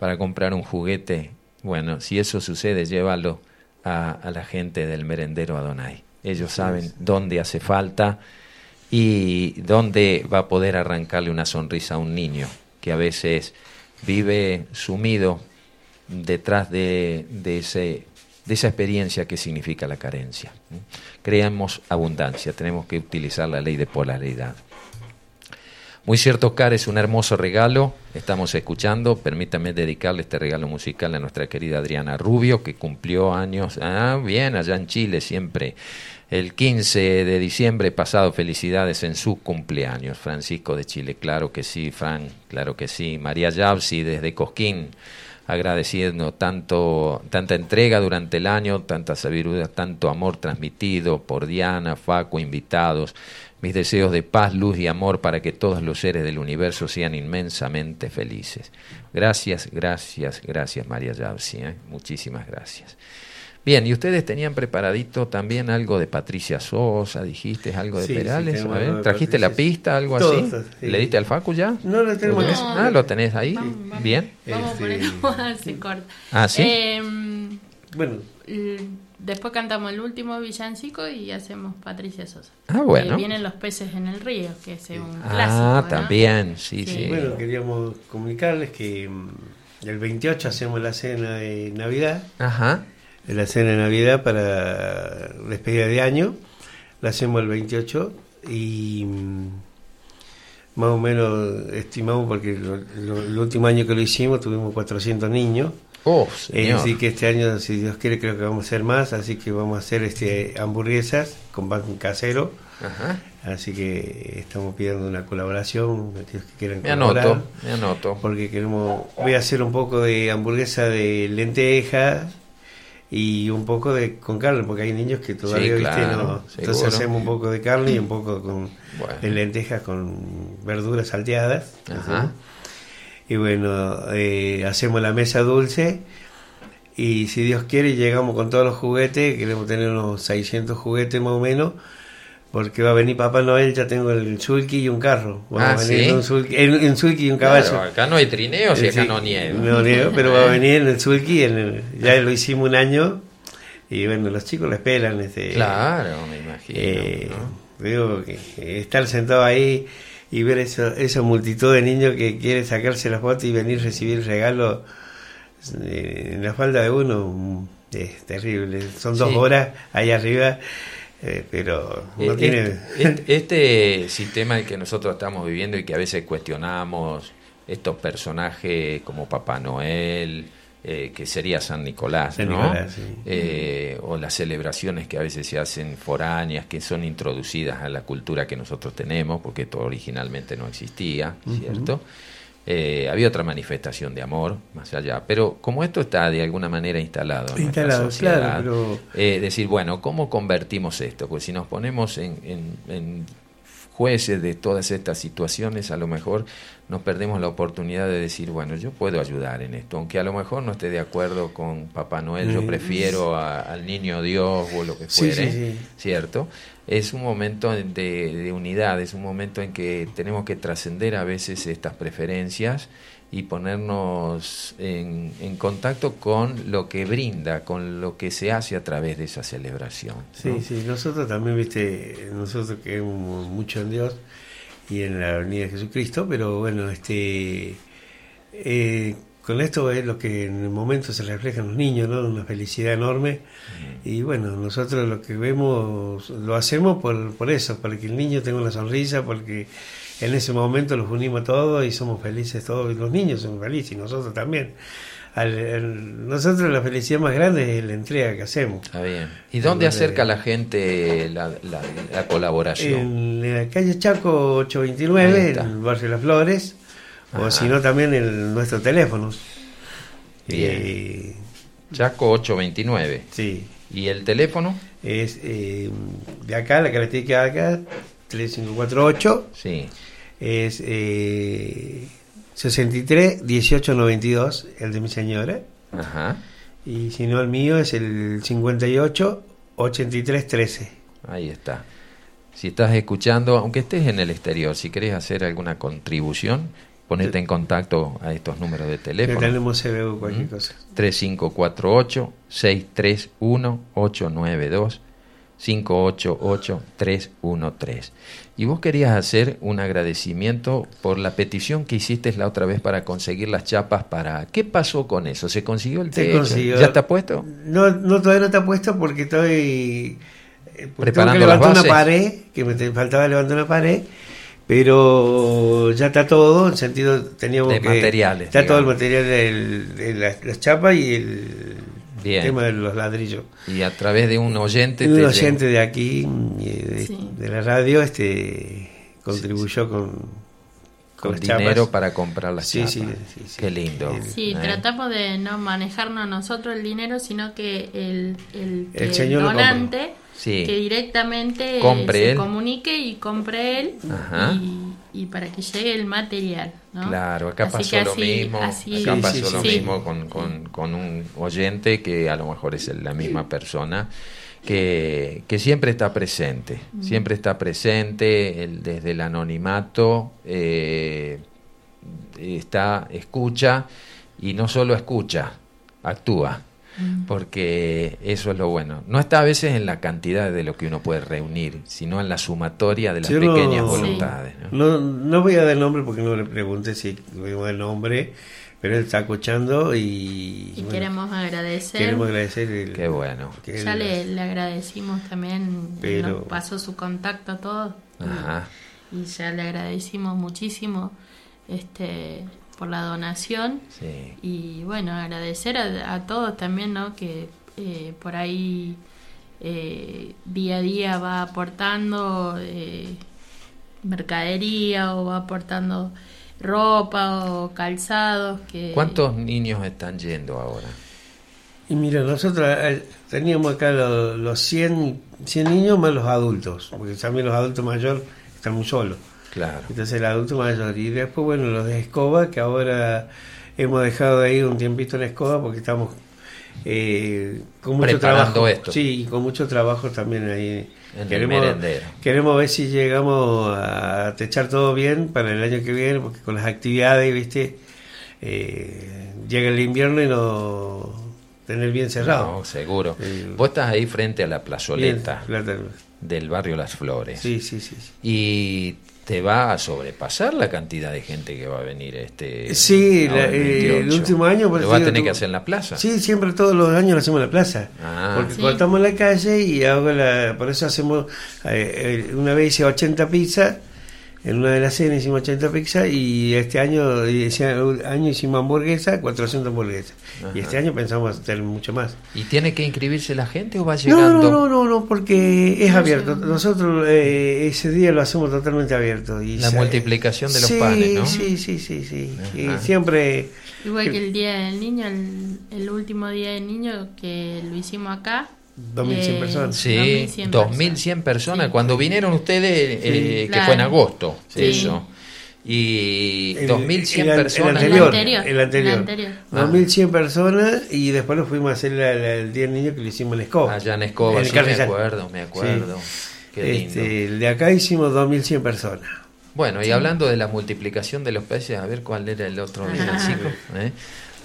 para comprar un juguete. Bueno, si eso sucede, llévalo a, a la gente del merendero Adonai. Ellos saben dónde hace falta y dónde va a poder arrancarle una sonrisa a un niño que a veces vive sumido detrás de, de ese de esa experiencia que significa la carencia. Creamos abundancia, tenemos que utilizar la ley de polaridad. Muy cierto, Oscar, es un hermoso regalo. Estamos escuchando. Permítame dedicarle este regalo musical a nuestra querida Adriana Rubio, que cumplió años. Ah, bien, allá en Chile siempre. El 15 de diciembre pasado, felicidades en su cumpleaños. Francisco de Chile, claro que sí, Fran, claro que sí. María Yavsi desde Cosquín, agradeciendo tanto, tanta entrega durante el año, tanta sabiduría, tanto amor transmitido por Diana, Faco, invitados. Mis deseos de paz, luz y amor para que todos los seres del universo sean inmensamente felices. Gracias, gracias, gracias María Yavsi, ¿eh? muchísimas gracias. Bien, y ustedes tenían preparadito también algo de Patricia Sosa, dijiste algo de Sí, sí, Perales, tenemos a ver, ¿trajiste la pista, algo así? sí. ¿Le diste al Facu ya? No, lo tenemos ¿Lo tenés? Ah, lo tenés ahí. Vamos, vamos. Bien. Vamos a Este- ponerlo se corta. Ah, ¿sí? Em, Bueno, después cantamos el último villancico y hacemos Patricia Sosa. Ah, bueno. Eh, vienen los peces en el río, que es un Ah, clásico. ¿no? también, sí, Sí. sí. bueno, queríamos comunicarles que mm, el 28 hacemos la cena de Navidad, Ajá. La cena de Navidad para despedida de año, la hacemos el 28 y mm, más o menos estimamos porque lo- lo- el último año que lo hicimos tuvimos 400 niños. Oh, señor. decir, que este año, si Dios quiere, creo que vamos a hacer más, así que vamos a hacer este hamburguesas con pan casero. Ajá. Así que estamos pidiendo una colaboración, aquellos que quieran Me colaborar, anoto, me anoto. porque queremos, voy a hacer un poco de hamburguesa de lentejas y un poco de con carne, porque hay niños que todavía, Sí, claro, no. seguro. Entonces hacemos un poco de carne y un poco con Bueno. de lentejas con verduras salteadas. Y bueno, eh, hacemos la mesa dulce y si Dios quiere llegamos con todos los juguetes, queremos tener unos 600 juguetes más o menos, porque va a venir Papá Noel, ya tengo el sulky y un carro. Vamos Ah, a venir ¿sí? en un sulky, en, en sulky y un caballo. Claro, acá no hay trineos y acá Sí, no nieva. no nieva, pero va a venir en el sulky, en el- ya lo hicimos un año y bueno, los chicos lo esperan. Este, Claro, me imagino. eh, ¿no? digo que estar sentado ahí y ver eso, esa multitud de niños que quiere sacarse la foto y venir a recibir regalo eh, en la falda de uno mm, es terrible. Son dos Sí. horas ahí arriba, eh, pero no Eh, tiene. este, sistema el que nosotros estamos viviendo y que a veces cuestionamos estos personajes como Papá Noel, eh, que sería San Nicolás, San ¿no? Nicolás, sí. Eh, o las celebraciones que a veces se hacen foráneas, que son introducidas a la cultura que nosotros tenemos, porque esto originalmente no existía, ¿cierto? Eh, había otra manifestación de amor más allá, pero como esto está de alguna manera instalado en nuestra Instalado, sociedad, claro, pero- eh, decir, bueno, ¿cómo convertimos esto? Pues si nos ponemos en, en- en jueces de todas estas situaciones, a lo mejor nos perdemos la oportunidad de decir, bueno, yo puedo ayudar en esto, aunque a lo mejor no esté de acuerdo con Papá Noel, yo Mm. prefiero a- al niño Dios o lo que Sí, fuere, sí, sí. ¿cierto? Es un momento de, de unidad, es un momento en que tenemos que trascender a veces estas preferencias y ponernos en, en contacto con lo que brinda, con lo que se hace a través de esa celebración. Sí, ¿no? sí, nosotros también, viste, nosotros creemos mucho en Dios y en la venida de Jesucristo, pero bueno, este, eh, con esto es lo que en el momento se refleja en los niños, ¿no? Una felicidad enorme. Y bueno, nosotros lo que vemos, lo hacemos por, por eso, para que el niño tenga una sonrisa, porque en ese momento los unimos todos y somos felices todos, y los niños son felices, y nosotros también. Al- nosotros la felicidad más grande es la entrega que hacemos. Está bien. ¿Y dónde acerca la gente la, la- la colaboración? En la calle Chaco Ahí 829, está. en el barrio Las Flores, Ajá. o si no también en nuestros teléfonos. Bien. Eh, Chaco 829. sí, ¿Y el teléfono? Es eh, de acá, la característica de acá, 3548. Sí. Es eh, 63 18 92, el de mi señora. Ajá. Y si no, el mío es el 58 83 13. Ahí está. Si estás escuchando, aunque estés en el exterior, si querés hacer alguna contribución, ponete en contacto a estos números de teléfono. tenemos CBU, cualquier cosa. 3548-631-892, 588-313. Y vos querías hacer un agradecimiento por la petición que hiciste la otra vez para conseguir las chapas para... ¿Qué pasó con eso? ¿Se consiguió el techo? consiguió. ¿Ya está puesto? No, no, todavía no está puesto porque estoy eh, porque Preparando las una bases. pared, que me faltaba levantar una pared, pero ya está todo, en sentido teníamos De que materiales, está todo el material de las chapas y el Bien. tema de los ladrillos. Y a través de un oyente... Un te oyente de aquí, eh, de, Sí. de la radio, este contribuyó con, con las dinero chapas. para comprar las Sí, chapas. sí, sí, sí. Qué lindo. Sí, ¿eh? tratamos de no manejarnos nosotros el dinero, sino que el, el, que El señor lo donante Sí. que directamente Compre se él. comunique y compre él Ajá. y, y para que llegue el material. ¿no? Claro, acá Así pasó lo mismo. así- acá Sí, pasó sí, lo sí. mismo con, con, con un oyente que a lo mejor es la misma persona. Que, que siempre está presente, siempre está presente el- desde el anonimato, eh, está, escucha y no solo escucha, actúa, porque eso es lo bueno. No está a veces en la cantidad de lo que uno puede reunir, sino en la sumatoria de las Yo no- pequeñas Sí. voluntades. ¿no? No, no voy a dar nombre porque no le pregunté si voy a dar nombre, pero él está escuchando y, Y bueno, queremos agradecer. queremos agradecer. el- Qué bueno. que Ya él- le, le agradecimos también, Pero- nos pasó su contacto a todos. y- Ajá. Y, ya le agradecimos muchísimo este por la donación. Sí. Y bueno, agradecer a, a todos también, ¿no? Que eh, por ahí eh, día a día va aportando eh, mercadería o va aportando ropa o calzados. Que, ¿Cuántos niños están yendo ahora? Y mira, nosotros eh, teníamos acá lo- los 100, 100 niños más los adultos, porque también los adultos mayores están muy solos. Claro. Entonces el adulto mayor. Y después, bueno, los de escoba, que ahora hemos dejado de ir un tiempito en escoba porque estamos eh, con mucho Preparando trabajo. esto. Sí, y con mucho trabajo también ahí. En merendero. queremos ver si llegamos a techar todo bien para el año que viene, porque con las actividades, viste, eh, llega el invierno y no tener bien cerrado. No, seguro. Sí. Vos estás ahí frente a la plazoleta del barrio Las Flores. Sí, sí, sí. sí. Y te va a sobrepasar la cantidad de gente que va a venir este. Sí, la- el eh, el 28. último año, Lo va a tener tú- que hacer en la plaza. Sí, siempre todos los años lo hacemos en la plaza. Ah. porque Sí. cortamos la calle y hago la, por eso hacemos, eh, eh, una vez hice 80 pizzas, en una de las cenas hicimos 80 pizzas y este año, ese año hicimos hamburguesa, 400 hamburguesas. Ajá. Y este año pensamos hacer mucho más. ¿Y tiene que inscribirse la gente o va No, llegando? no, no, no, no, porque es No abierto. Nosotros eh, ese día lo hacemos totalmente abierto. Y La se- multiplicación de los sí, panes, ¿no? Sí, sí, sí, sí. Y siempre... Igual que el Día del Niño, el, el último Día del Niño que lo hicimos acá. 2100 eh, personas. Sí, 2100 2100 personas. Sí. Cuando vinieron ustedes, eh, que claro. fue en agosto, Sí. eso. Y El- 2100 el- el personas. anterior, El anterior, el anterior. el anterior. Ah. 2100 personas y después nos fuimos a hacer la- la- el Día del Niño que lo hicimos en Escoba. Allá en Escoba, En sí, me acuerdo, me acuerdo. Qué lindo. Este, el de acá hicimos 2100 personas. Bueno, y hablando de la multiplicación de los peces, a ver cuál era el otro villancico. ¿eh?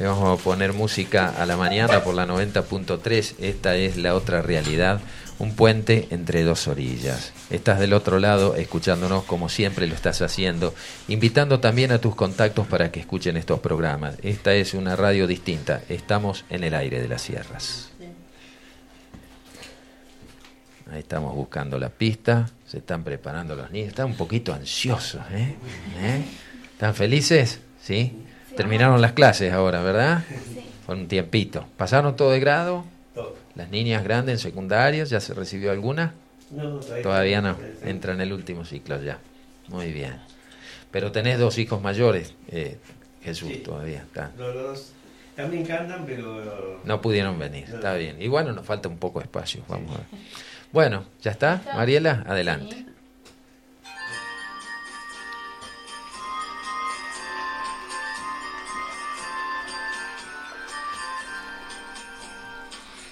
Le vamos a poner música a la mañana por la 90.3. Esta es la otra realidad. Un puente entre dos orillas. Estás del otro lado escuchándonos como siempre lo estás haciendo, invitando también a tus contactos para que escuchen estos programas. Esta es una radio distinta. Estamos en el aire de las sierras. Ahí estamos buscando la pista, se están preparando los niños, están un poquito ansiosos, ¿eh? ¿Eh? ¿Están felices? ¿Sí? Terminaron las clases ahora, ¿verdad? Con un tiempito. ¿Pasaron todo de grado? Las niñas grandes en secundarias, ¿ya se recibió alguna? Todavía no, entra en el último ciclo ya. Muy bien. Pero tenés dos hijos mayores, eh, Jesús, Sí. todavía está. Los dos También cantan, pero... No pudieron venir, está bien. Y bueno, nos falta un poco de espacio, vamos a ver. Bueno, ¿ya está? Mariela, adelante.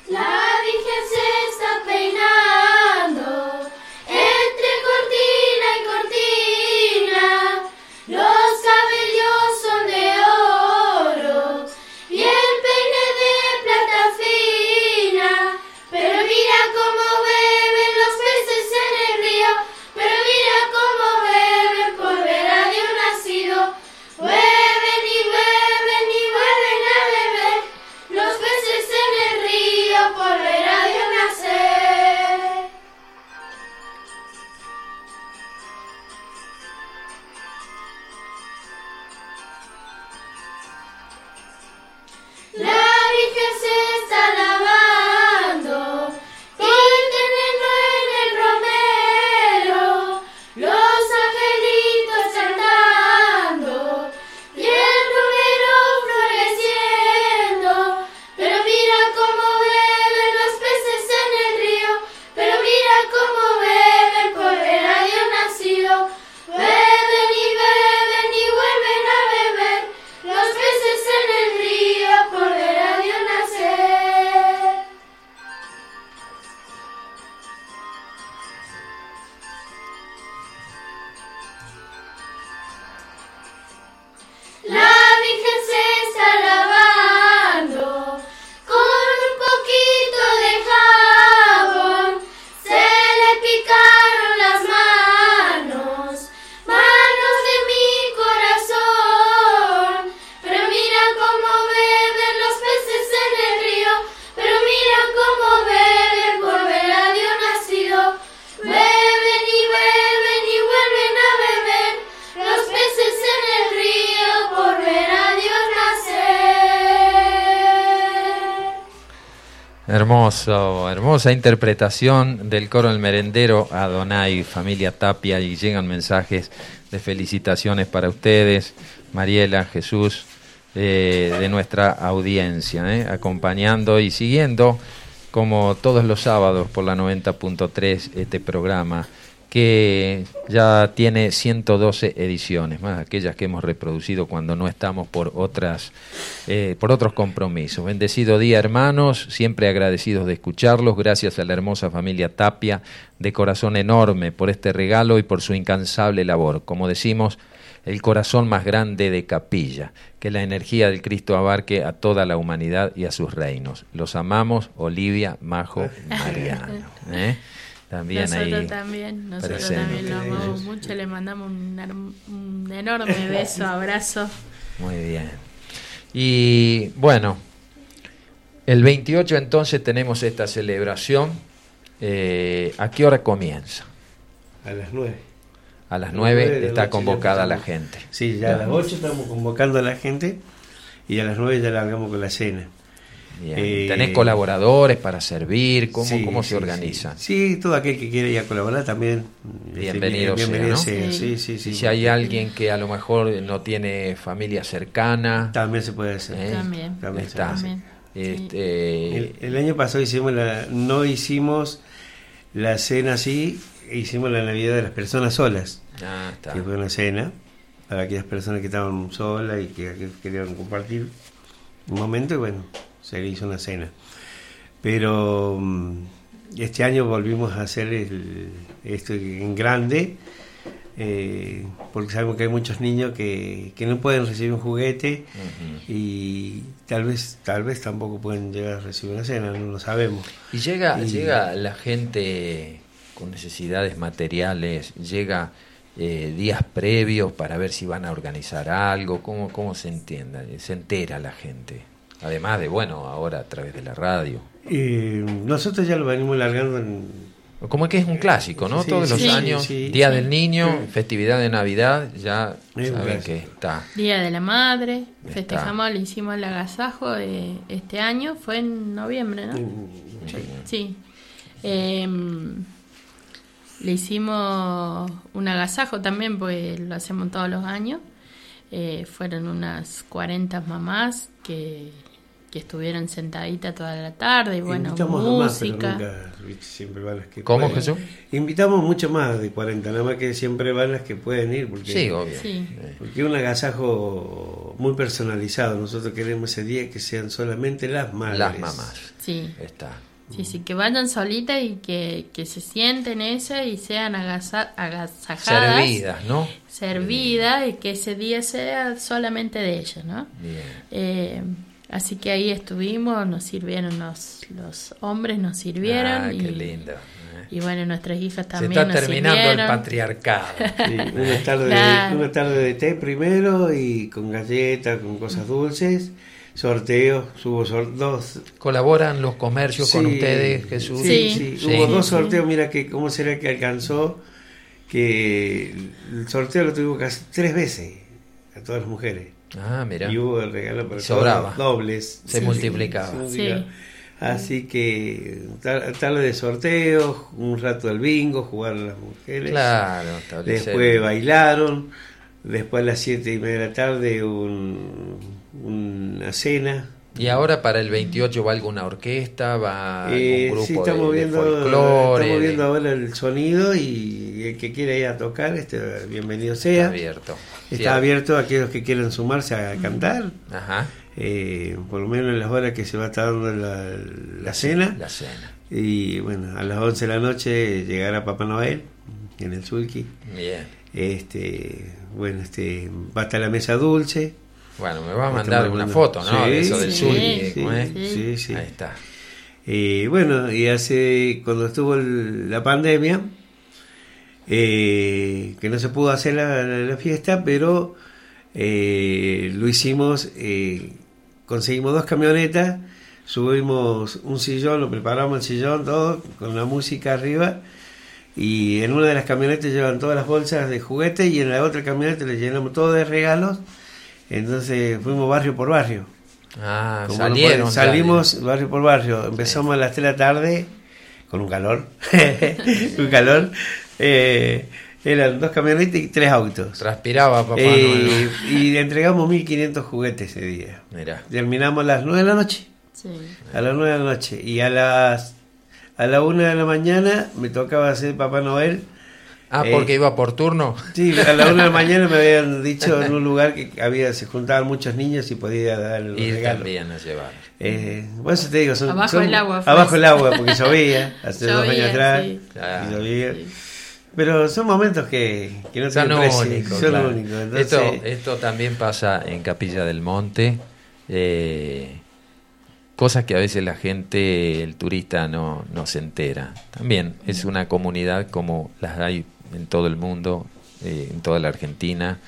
La Virgen se está peinando Hermosa interpretación del coro El Merendero Adonai, familia Tapia, y llegan mensajes de felicitaciones para ustedes, Mariela, Jesús, eh, de nuestra audiencia, eh, acompañando y siguiendo, como todos los sábados por la 90.3, este programa que ya tiene 112 ediciones, más aquellas que hemos reproducido cuando no estamos por otras eh, por otros compromisos. Bendecido día, hermanos, siempre agradecidos de escucharlos, gracias a la hermosa familia Tapia, de corazón enorme por este regalo y por su incansable labor. Como decimos, el corazón más grande de capilla, que la energía del Cristo abarque a toda la humanidad y a sus reinos. Los amamos, Olivia, Majo, Mariano. ¿eh? También nosotros ahí también, nosotros presente. también lo amamos mucho, le mandamos un, enorme beso, abrazo. Muy bien. Y bueno, el 28 entonces tenemos esta celebración. Eh, ¿A qué hora comienza? A las 9. A las A las 9 nueve de la está noche ya convocada la gente. Sí, ya a las 8 estamos convocando a la gente y a las 9 ya largamos con la cena. Bien. Eh, ¿Tenés colaboradores para servir? ¿Cómo, Sí, cómo se sí, organizan? Sí. Sí, todo aquel que quiera ir a colaborar también. este, Bienvenido sea, bienvenido ¿no? sea, Sí. Sí, sí, sí. Y si hay alguien que a lo mejor no tiene familia cercana, También se puede hacer. ¿eh? También. También se está. puede hacer. También. Este, El, el año pasado hicimos la, no hicimos la cena así, hicimos la Navidad de las personas solas, ah, está. que fue una cena para aquellas personas que estaban solas y que, que querían compartir un momento y bueno, se le hizo una cena. Pero mm, este año volvimos a hacer el- esto en grande, eh, porque sabemos que hay muchos niños que, que no pueden recibir un juguete y tal vez tal vez tampoco pueden llegar a recibir una cena, no lo sabemos. Y llega, Y- llega la gente con necesidades materiales, llega eh, días previos para ver si van a organizar algo, cómo, cómo se entienda, se entera la gente. Además de, bueno, ahora a través de la radio. Eh, nosotros ya lo venimos largando en... Como que es un clásico, ¿no? Sí, Todos los sí, años, sí. Día Sí. del Niño, festividad de Navidad, ya Es saben que está. Día de la Madre, Está. festejamos, le hicimos el agasajo de este año, fue en noviembre, ¿no? Sí. Em, le hicimos un agasajo también, pues lo hacemos todos los años. Eh, fueron unas 40 mamás que que estuvieron sentaditas toda la tarde y bueno, Invitamos a más, pero música. nunca, siempre van las que ¿Cómo, pueden. Jesús? Invitamos mucho más de 40, nada más que siempre van las que pueden ir. Porque, Sí, obvio. Sí. Porque es un agasajo muy personalizado. Nosotros queremos ese día que sean solamente las madres. Las mamás. Sí, Está. sí, sí, que vayan solitas y que, que se sienten esas y sean agasa- agasajadas, Servidas, ¿no? servidas y que ese día sea solamente de ellas, ¿no? Bien. Eh, así que ahí estuvimos, nos sirvieron los, los hombres, nos sirvieron Ah, y, qué lindo. eh. y bueno, nuestras hijas Se también está nos terminando el patriarcado. Sí, una, tarde, Claro. una tarde de té primero y con galletas, con cosas dulces, sorteos, hubo sor- dos. ¿Colaboran los comercios con ustedes, Jesús? Sí, Sí. sí, hubo Sí, dos sí. sorteos, mira que cómo será que alcanzó que el sorteo lo tuvimos casi tres veces a todas las mujeres. Ah, mira. Y hubo el regalo para sobraba. todos, dobles. Se multiplicaba. Sí. Así que tar- tarde de sorteos, un rato del bingo, jugar a las mujeres. Claro, Después bailaron. Después a las siete y media de la tarde un- una cena. Y ahora para el 28 va alguna orquesta, va algún Eh, grupo sí, de- estamos de, viendo, folclore. estamos de- viendo ahora el sonido y el que quiera ir a tocar, este, bienvenido Está sea. abierto. Está abierto a aquellos que quieran sumarse a cantar. Ajá. eh, por lo menos en las horas que se va a estar dando la, la cena. La cena. Y bueno, a las 11 de la noche llegará Papá Noel en el Sulky. Bien. Este, bueno, este, va a estar la mesa dulce. Bueno, me va a Estamos mandar una foto, ¿no? Sí, de eso del sí, sí, sí, sí. Ahí está. Eh, bueno, y hace, cuando estuvo el- la pandemia, eh, que no se pudo hacer la, la- la fiesta, pero eh, lo hicimos, eh, conseguimos dos camionetas, subimos un sillón, lo preparamos el sillón, todo, con la música arriba, y en una de las camionetas llevan todas las bolsas de juguetes y en la otra camioneta le llenamos todo de regalos, entonces fuimos barrio por barrio. Ah, no salieron. salimos barrio por barrio. Empezamos a las 3 de la tarde con un calor. un calor. Eh, eran dos camionetas y tres autos. Transpiraba papá Eh, Noel. y le entregamos 1500 juguetes ese día. Mira. Terminamos a las 9 de la noche. Sí. A las 9 de la noche. Y a las a la 1 de la mañana me tocaba hacer Papá Noel. Ah, Eh, porque iba por turno. Sí, a la 1 de la mañana me habían dicho en un lugar que había se juntaban muchos niños y podía dar los Ir regalos. también a llevar. Eh, eso te digo, son, Abajo son- el agua Abajo el agua, porque llovía, hace dos años atrás. sí. Claro. y llovía. Sí. Pero son momentos que, que no Son únicos. son claro. únicos. Entonces, esto, esto también pasa en Capilla del Monte. eh, cosas que a veces la gente, el turista, no, no se entera. También es una comunidad como las hay en todo el mundo, eh, en toda la Argentina,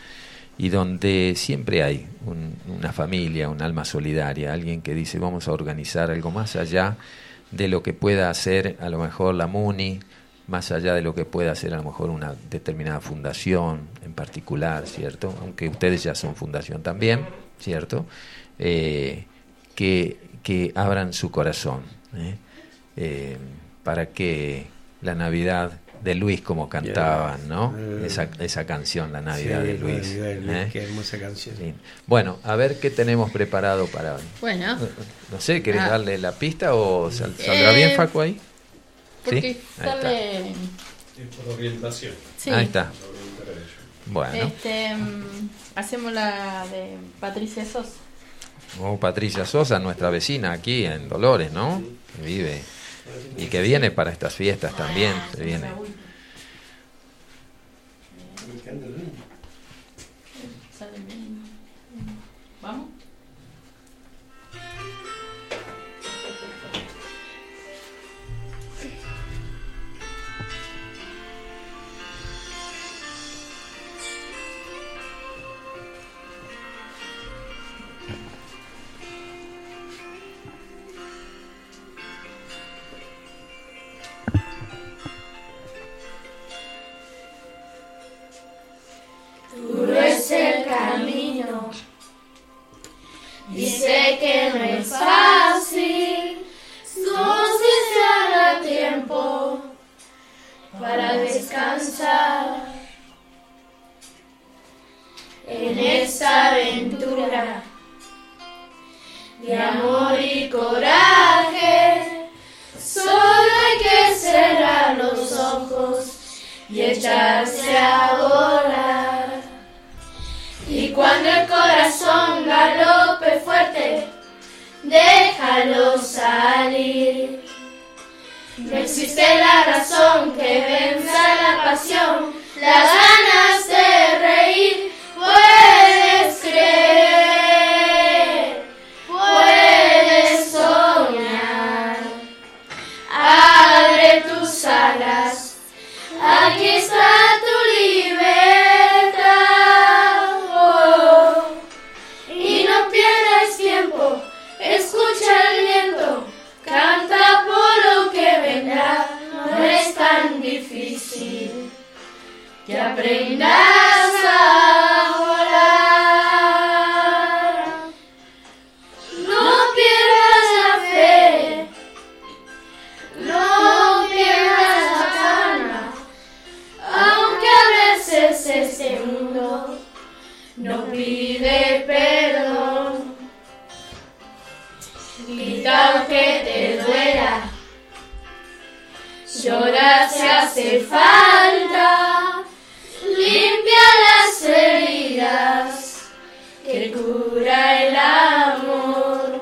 y donde siempre hay un- una familia, un alma solidaria, alguien que dice vamos a organizar algo más allá de lo que pueda hacer a lo mejor la MUNI, más allá de lo que pueda hacer a lo mejor una determinada fundación en particular, ¿cierto? Aunque ustedes ya son fundación también, ¿cierto? Eh, que, que abran su corazón ¿eh? Eh, para que la Navidad de Luis, como cantaban, ¿no? Eh. Esa, esa canción, La Navidad sí, de Luis. Navidad de Luis, ¿eh? Qué hermosa canción. Sí. Bueno, a ver qué tenemos preparado para hoy. Bueno, No sé, ¿querés Ah. darle la pista o sal- saldrá Eh, bien, Facu, ahí? Porque ¿Sí? Ahí está. sale... Es por orientación. Sí. Ahí está. Bueno, Este, mm, hacemos la de Patricia Sosa. oh, Patricia Sosa, nuestra vecina aquí en Dolores, ¿no? Que vive y que viene para estas fiestas también. Se viene. El camino sé que no es fácil. No sé si habrá tiempo para descansar en esta aventura de amor y coraje. Solo hay que cerrar los ojos y echarse a volar. Cuando el corazón galope fuerte, déjalo salir. No existe la razón que venza la pasión, las ganas de que aprendas a volar. No pierdas la fe, no pierdas la calma, aunque a veces este mundo no pide perdón. Grita aunque te duela, llora si hace falta, las heridas que cura el amor.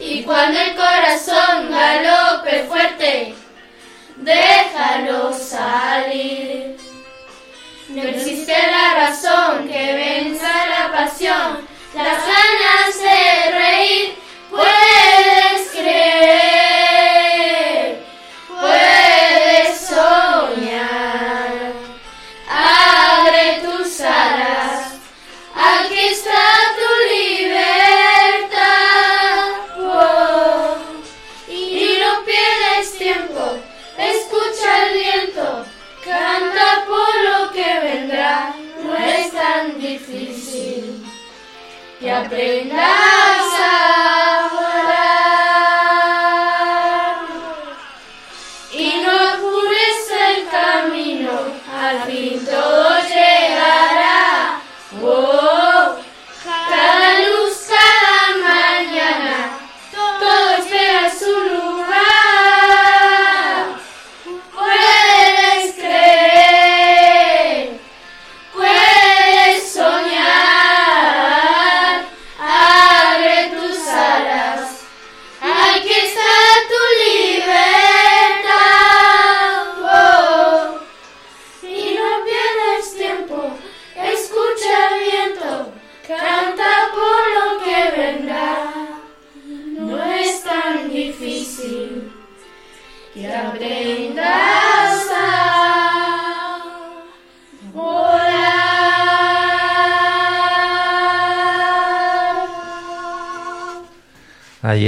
Y cuando el corazón galope fuerte, déjalo salir. No existe la razón que venza la pasión, las ganas de reír. Puedes creer, que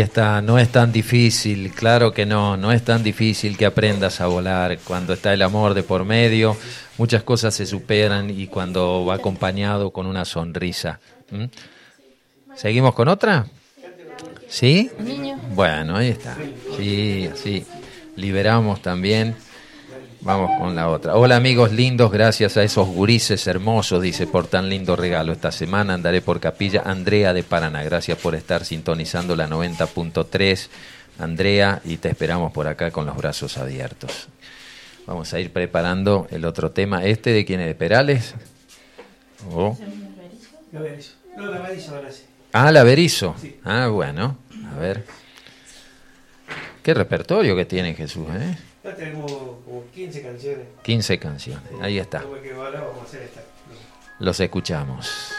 Ahí está, no es tan difícil, claro que no, no es tan difícil que aprendas a volar cuando está el amor de por medio, muchas cosas se superan y cuando va acompañado con una sonrisa. ¿Mm? ¿Seguimos con otra? ¿Sí? Bueno, ahí está. Sí, así. Liberamos también. Vamos con la otra. Hola amigos lindos, gracias a esos gurises hermosos, dice, por tan lindo regalo. Esta semana andaré por Capilla. Andrea de Paraná, gracias por estar sintonizando la 90.3. Andrea, y te esperamos por acá con los brazos abiertos. Vamos a ir preparando el otro tema. ¿Este de quién es? ¿De Perales? Oh. La Berizo. No, la Berizo ahora sí. Ah, la Berizo. Sí. Ah, bueno. A ver. Qué repertorio que tiene Jesús, ¿eh? Ya tenemos como 15 canciones. 15 canciones. Ahí está. Los escuchamos.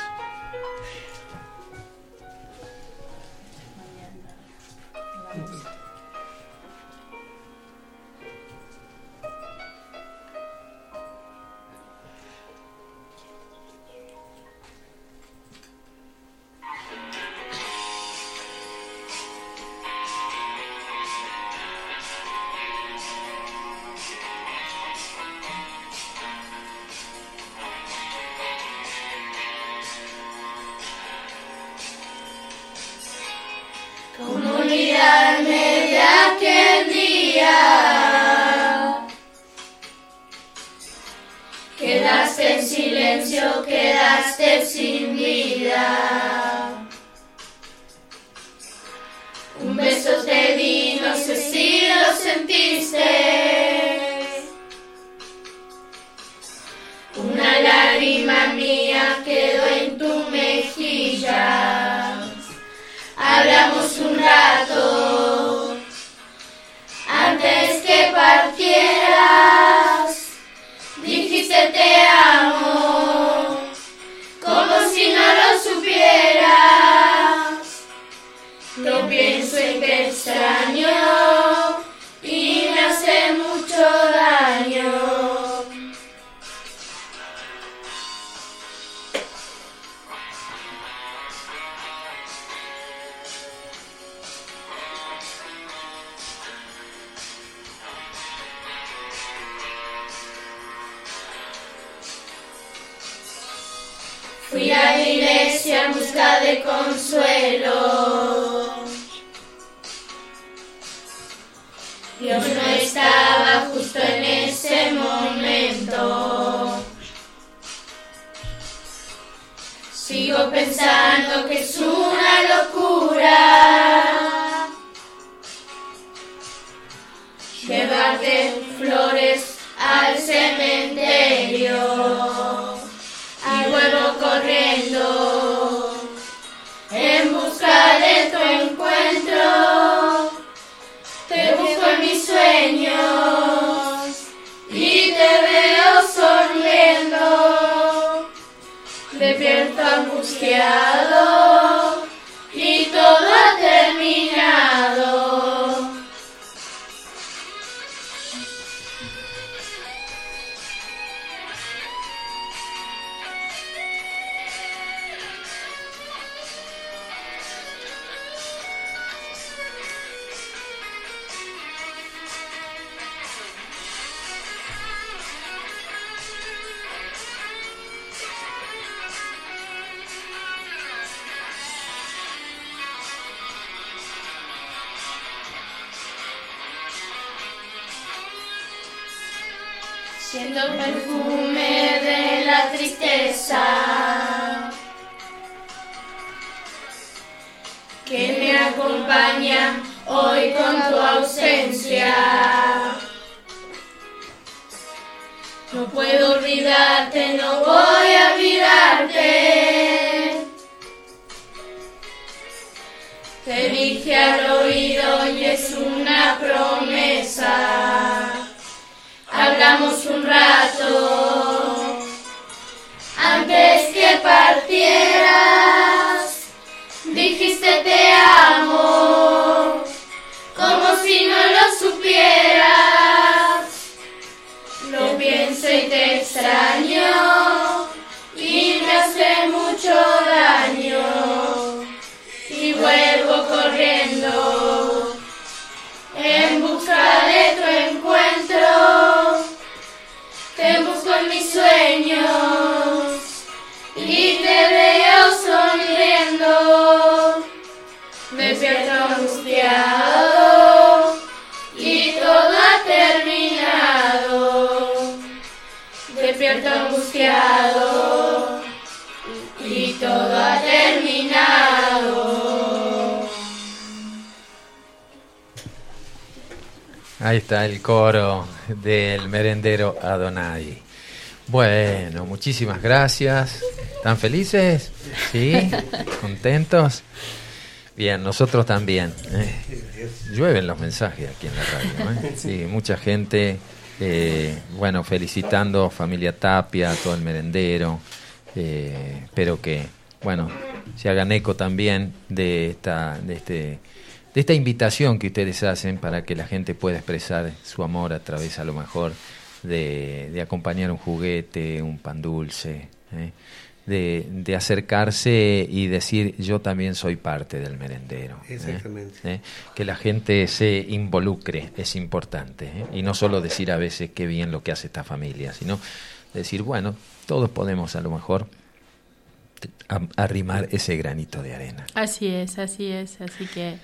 Pensando que es yeah. Hoy con tu ausencia. No puedo olvidarte, no voy a olvidarte. Te dije al oído y es una promesa hablamos un rato antes que partieras. Ahí está el coro del merendero Adonai. Bueno, muchísimas gracias. ¿Están felices? ¿Sí? ¿Contentos? Bien, nosotros también. ¿eh? Llueven los mensajes aquí en la radio. ¿eh? Sí, mucha gente, eh, bueno, felicitando familia Tapia, todo el merendero. Eh, espero que, bueno, se hagan eco también de esta, de este de esta invitación que ustedes hacen para que la gente pueda expresar su amor a través a lo mejor de, de acompañar un juguete, un pan dulce, ¿eh? de, de acercarse y decir yo también soy parte del merendero. ¿eh? Exactamente. ¿Eh? Que la gente se involucre es importante. ¿eh? Y no solo decir a veces qué bien lo que hace esta familia, sino decir, bueno, todos podemos a lo mejor arrimar ese granito de arena. Así es, así es, así que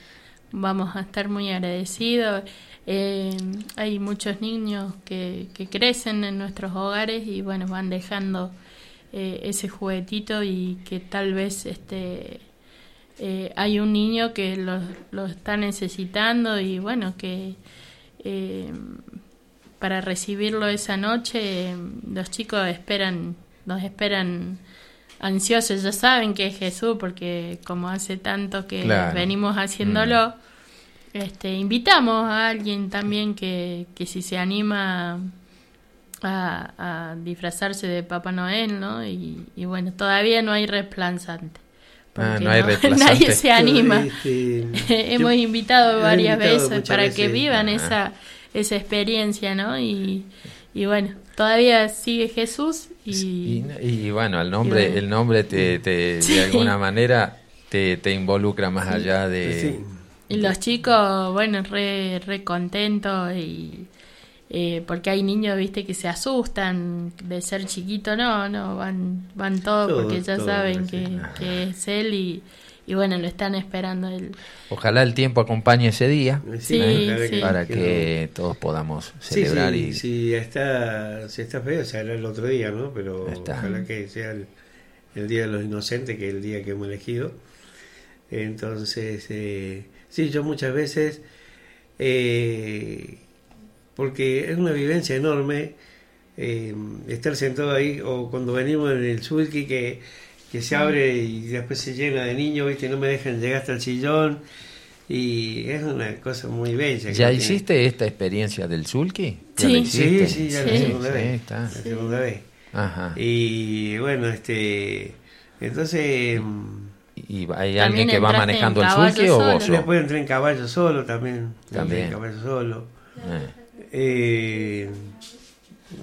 vamos a estar muy agradecidos. Eh, hay muchos niños que, que crecen en nuestros hogares y bueno, van dejando eh, ese juguetito y que tal vez este eh, hay un niño que lo, lo está necesitando y bueno, que eh, para recibirlo esa noche, los chicos esperan, nos esperan ansiosos, ya saben que es Jesús, porque como hace tanto que Claro. venimos haciéndolo, este, invitamos a alguien también que, que si se anima a, a disfrazarse de Papá Noel, ¿no? Y, y bueno, todavía no hay resplanzante. Ah, no hay. Nadie se anima. Este, Hemos yo- invitado varias invitado veces para que vivan esa, esa experiencia, ¿no? Y, y bueno, todavía sigue Jesús y, Y, y bueno, el nombre, y bueno. el nombre te, te- Sí. de alguna manera te, te involucra más allá de... Sí. y los chicos, bueno, re, re contentos y... eh, porque hay niños, viste, que se asustan de ser chiquito, no, no, van, van todos Todos, porque ya saben que, que es él y, y bueno, lo están esperando él. Ojalá el tiempo acompañe ese día Sí, para que todos podamos celebrar sí, y si está, si está feo, será el otro día, ¿no? Pero Está. ojalá que sea el, el Día de los Inocentes, que es el día que hemos elegido. Entonces, eh, sí, yo muchas veces, eh, porque es una vivencia enorme, eh, estar sentado ahí, o cuando venimos en el sulky que, que se abre y después se llena de niños, ¿viste? No me dejan llegar hasta el sillón. Y es una cosa muy bella. ¿Ya tiene. hiciste esta experiencia del sulky? ¿Ya Sí. la hiciste? Sí, sí, ya la segunda Sí, vez. está. La segunda vez. Ajá. Y bueno, este. Entonces. ¿Y hay También alguien que va entraste manejando en el sulky o solo. vos? Después entré en caballo solo también. También. En caballo solo. Eh. Eh,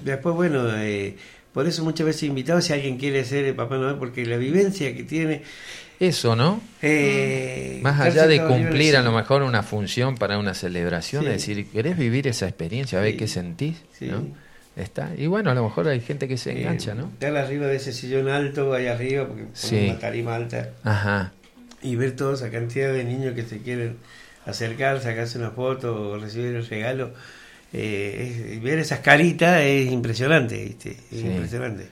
después, bueno, eh, por eso muchas veces invitado si alguien quiere ser el Papá Noel, porque la vivencia que tiene. Eso, ¿no? eh, Más allá de cumplir a lo mejor una función para una celebración, Sí. es decir, ¿querés vivir esa experiencia? A ver Sí. qué sentís. ¿no? Está. Y bueno, a lo mejor hay gente que se Eh, engancha, ¿no? Estar arriba de ese sillón alto, ahí arriba, porque ponemos una tarima alta. Ajá. y ver toda esa cantidad de niños que se quieren acercar, sacarse una foto o recibir el regalo, eh, ver esas caritas es impresionante, ¿viste? Es Sí. impresionante.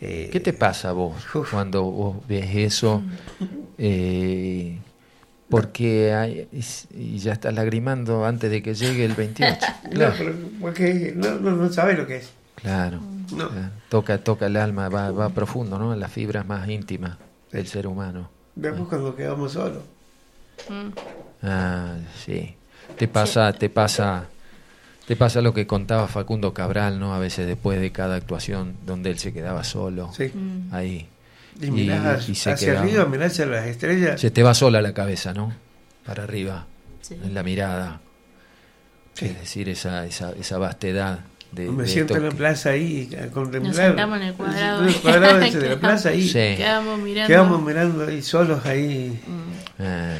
Eh, ¿Qué te pasa a vos Uf. cuando vos ves eso? Eh, porque hay- y ya estás lagrimando antes de que llegue el 28. No, Claro, pero porque no, no, no sabes lo que es. claro. No. Toca, toca el alma, va, va profundo, ¿no? En las fibras más íntimas del ser humano. Después cuando quedamos solos. Mm. Ah, sí. Te pasa, te pasa, te pasa lo que contaba Facundo Cabral, ¿no? A veces después de cada actuación, donde él se quedaba solo, Sí. Mm. ahí. Y mirás y se hacia quedaba. arriba, mirás hacia las estrellas. Se te va sola la cabeza, ¿no? Para arriba, Sí. en la mirada. Sí. Es decir, esa, esa, esa vastedad de, Me de siento en la plaza ahí a contemplar. Nos sentamos en el cuadrado. En el cuadrado de la plaza ahí. Sí. Quedamos mirando. Quedamos mirando ahí solos ahí. Mm. Ah,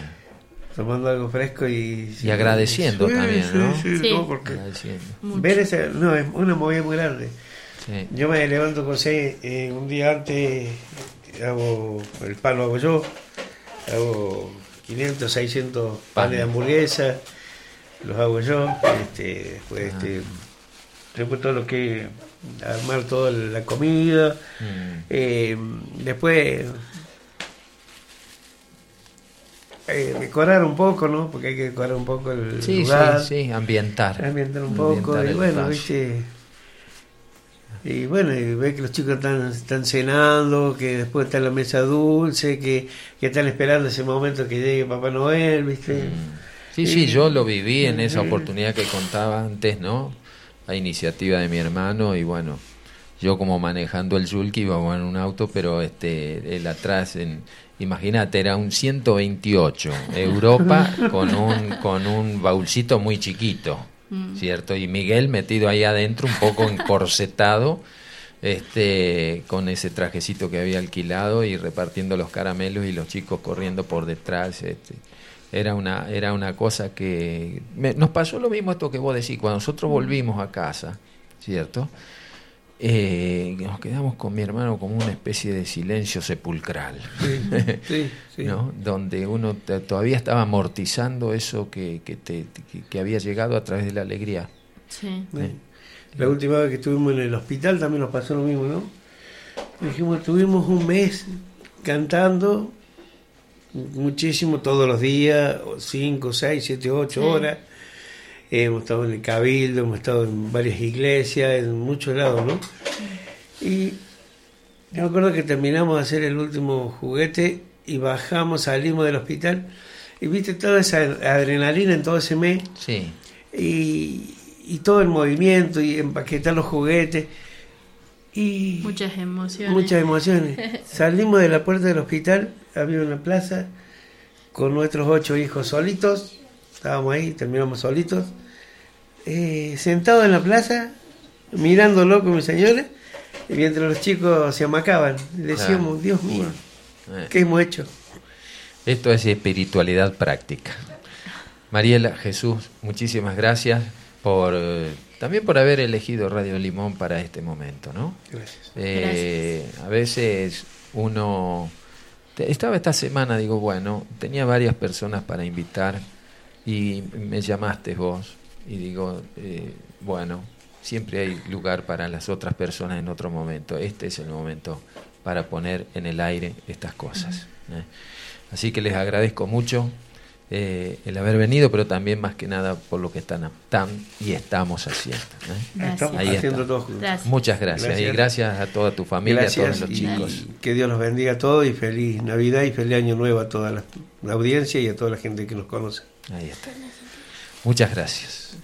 tomando algo fresco y... Y agradeciendo Sí, también, sí, ¿no? sí, Sí. no, porque agradeciendo. Mucho. ver esa... No, es una movida muy grande. Sí. Yo me levanto con seis, eh, un día antes hago el pan lo hago yo, hago 500, 600 panes de hamburguesa, los hago yo, este, después este, después todo lo que armar toda la comida, Mm. eh, después eh, decorar un poco, ¿no? Porque hay que decorar un poco el Sí, lugar, sí, sí, ambientar. ambientar un poco, Ambientar y bueno, viste. Y bueno, y ve que los chicos están, están cenando, que después está la mesa dulce, que, que están esperando ese momento que llegue Papá Noel, ¿viste? Mm. Sí, sí, yo lo viví en esa Mm. oportunidad que contaba antes, ¿no? A iniciativa de mi hermano y bueno, yo como manejando el Zulki íbamos en un auto, pero este él atrás en imagínate, era un 128 Europa con un con un baúlcito muy chiquito, ¿cierto? Y Miguel metido ahí adentro un poco encorsetado este con ese trajecito que había alquilado y repartiendo los caramelos y los chicos corriendo por detrás este. Era una era una cosa que me- nos pasó lo mismo esto que vos decís cuando nosotros volvimos a casa cierto Eh, nos quedamos con mi hermano como una especie de silencio sepulcral Sí, sí. ¿no? donde uno todavía estaba amortizando eso que, que, te- que- que había llegado a través de la alegría Sí. Sí. La última vez que estuvimos en el hospital también nos pasó lo mismo, ¿no? Dijimos, tuvimos un mes cantando muchísimo todos los días, 5, 6, 7, 8 Sí. horas. Hemos estado en el Cabildo, hemos estado en varias iglesias, en muchos lados, ¿no? Y me acuerdo que terminamos de hacer el último juguete y bajamos, salimos del hospital y viste toda esa adrenalina en todo ese mes Sí. y, y todo el movimiento y empaquetar los juguetes y Muchas emociones. muchas emociones. Salimos de la puerta del hospital, había una plaza con nuestros ocho hijos solitos, estábamos ahí, terminamos solitos, eh, sentados en la plaza, mirándolo con mi señora, y mientras los chicos se amacaban, y decíamos, Dios mío, Eh, ¿qué hemos hecho? Esto es espiritualidad práctica. Mariela, Jesús, muchísimas gracias por eh, también por haber elegido Radio Limón para este momento, ¿no? Gracias. Eh, a veces uno te- estaba esta semana, digo, bueno, tenía varias personas para invitar y me llamaste vos y digo, eh, bueno, siempre hay lugar para las otras personas en otro momento. Este es el momento para poner en el aire estas cosas. ¿eh? Así que les agradezco mucho eh, el haber venido, pero también más que nada por lo que están, están y estamos haciendo. ¿eh? Gracias. Estamos Ahí haciendo está. todo juntos. Gracias. Muchas gracias. Gracias. y gracias a toda tu familia, a todos los y chicos. que Dios los bendiga a todos y feliz Navidad y feliz Año Nuevo a toda la, la audiencia y a toda la gente que nos conoce. Ahí está. Muchas gracias.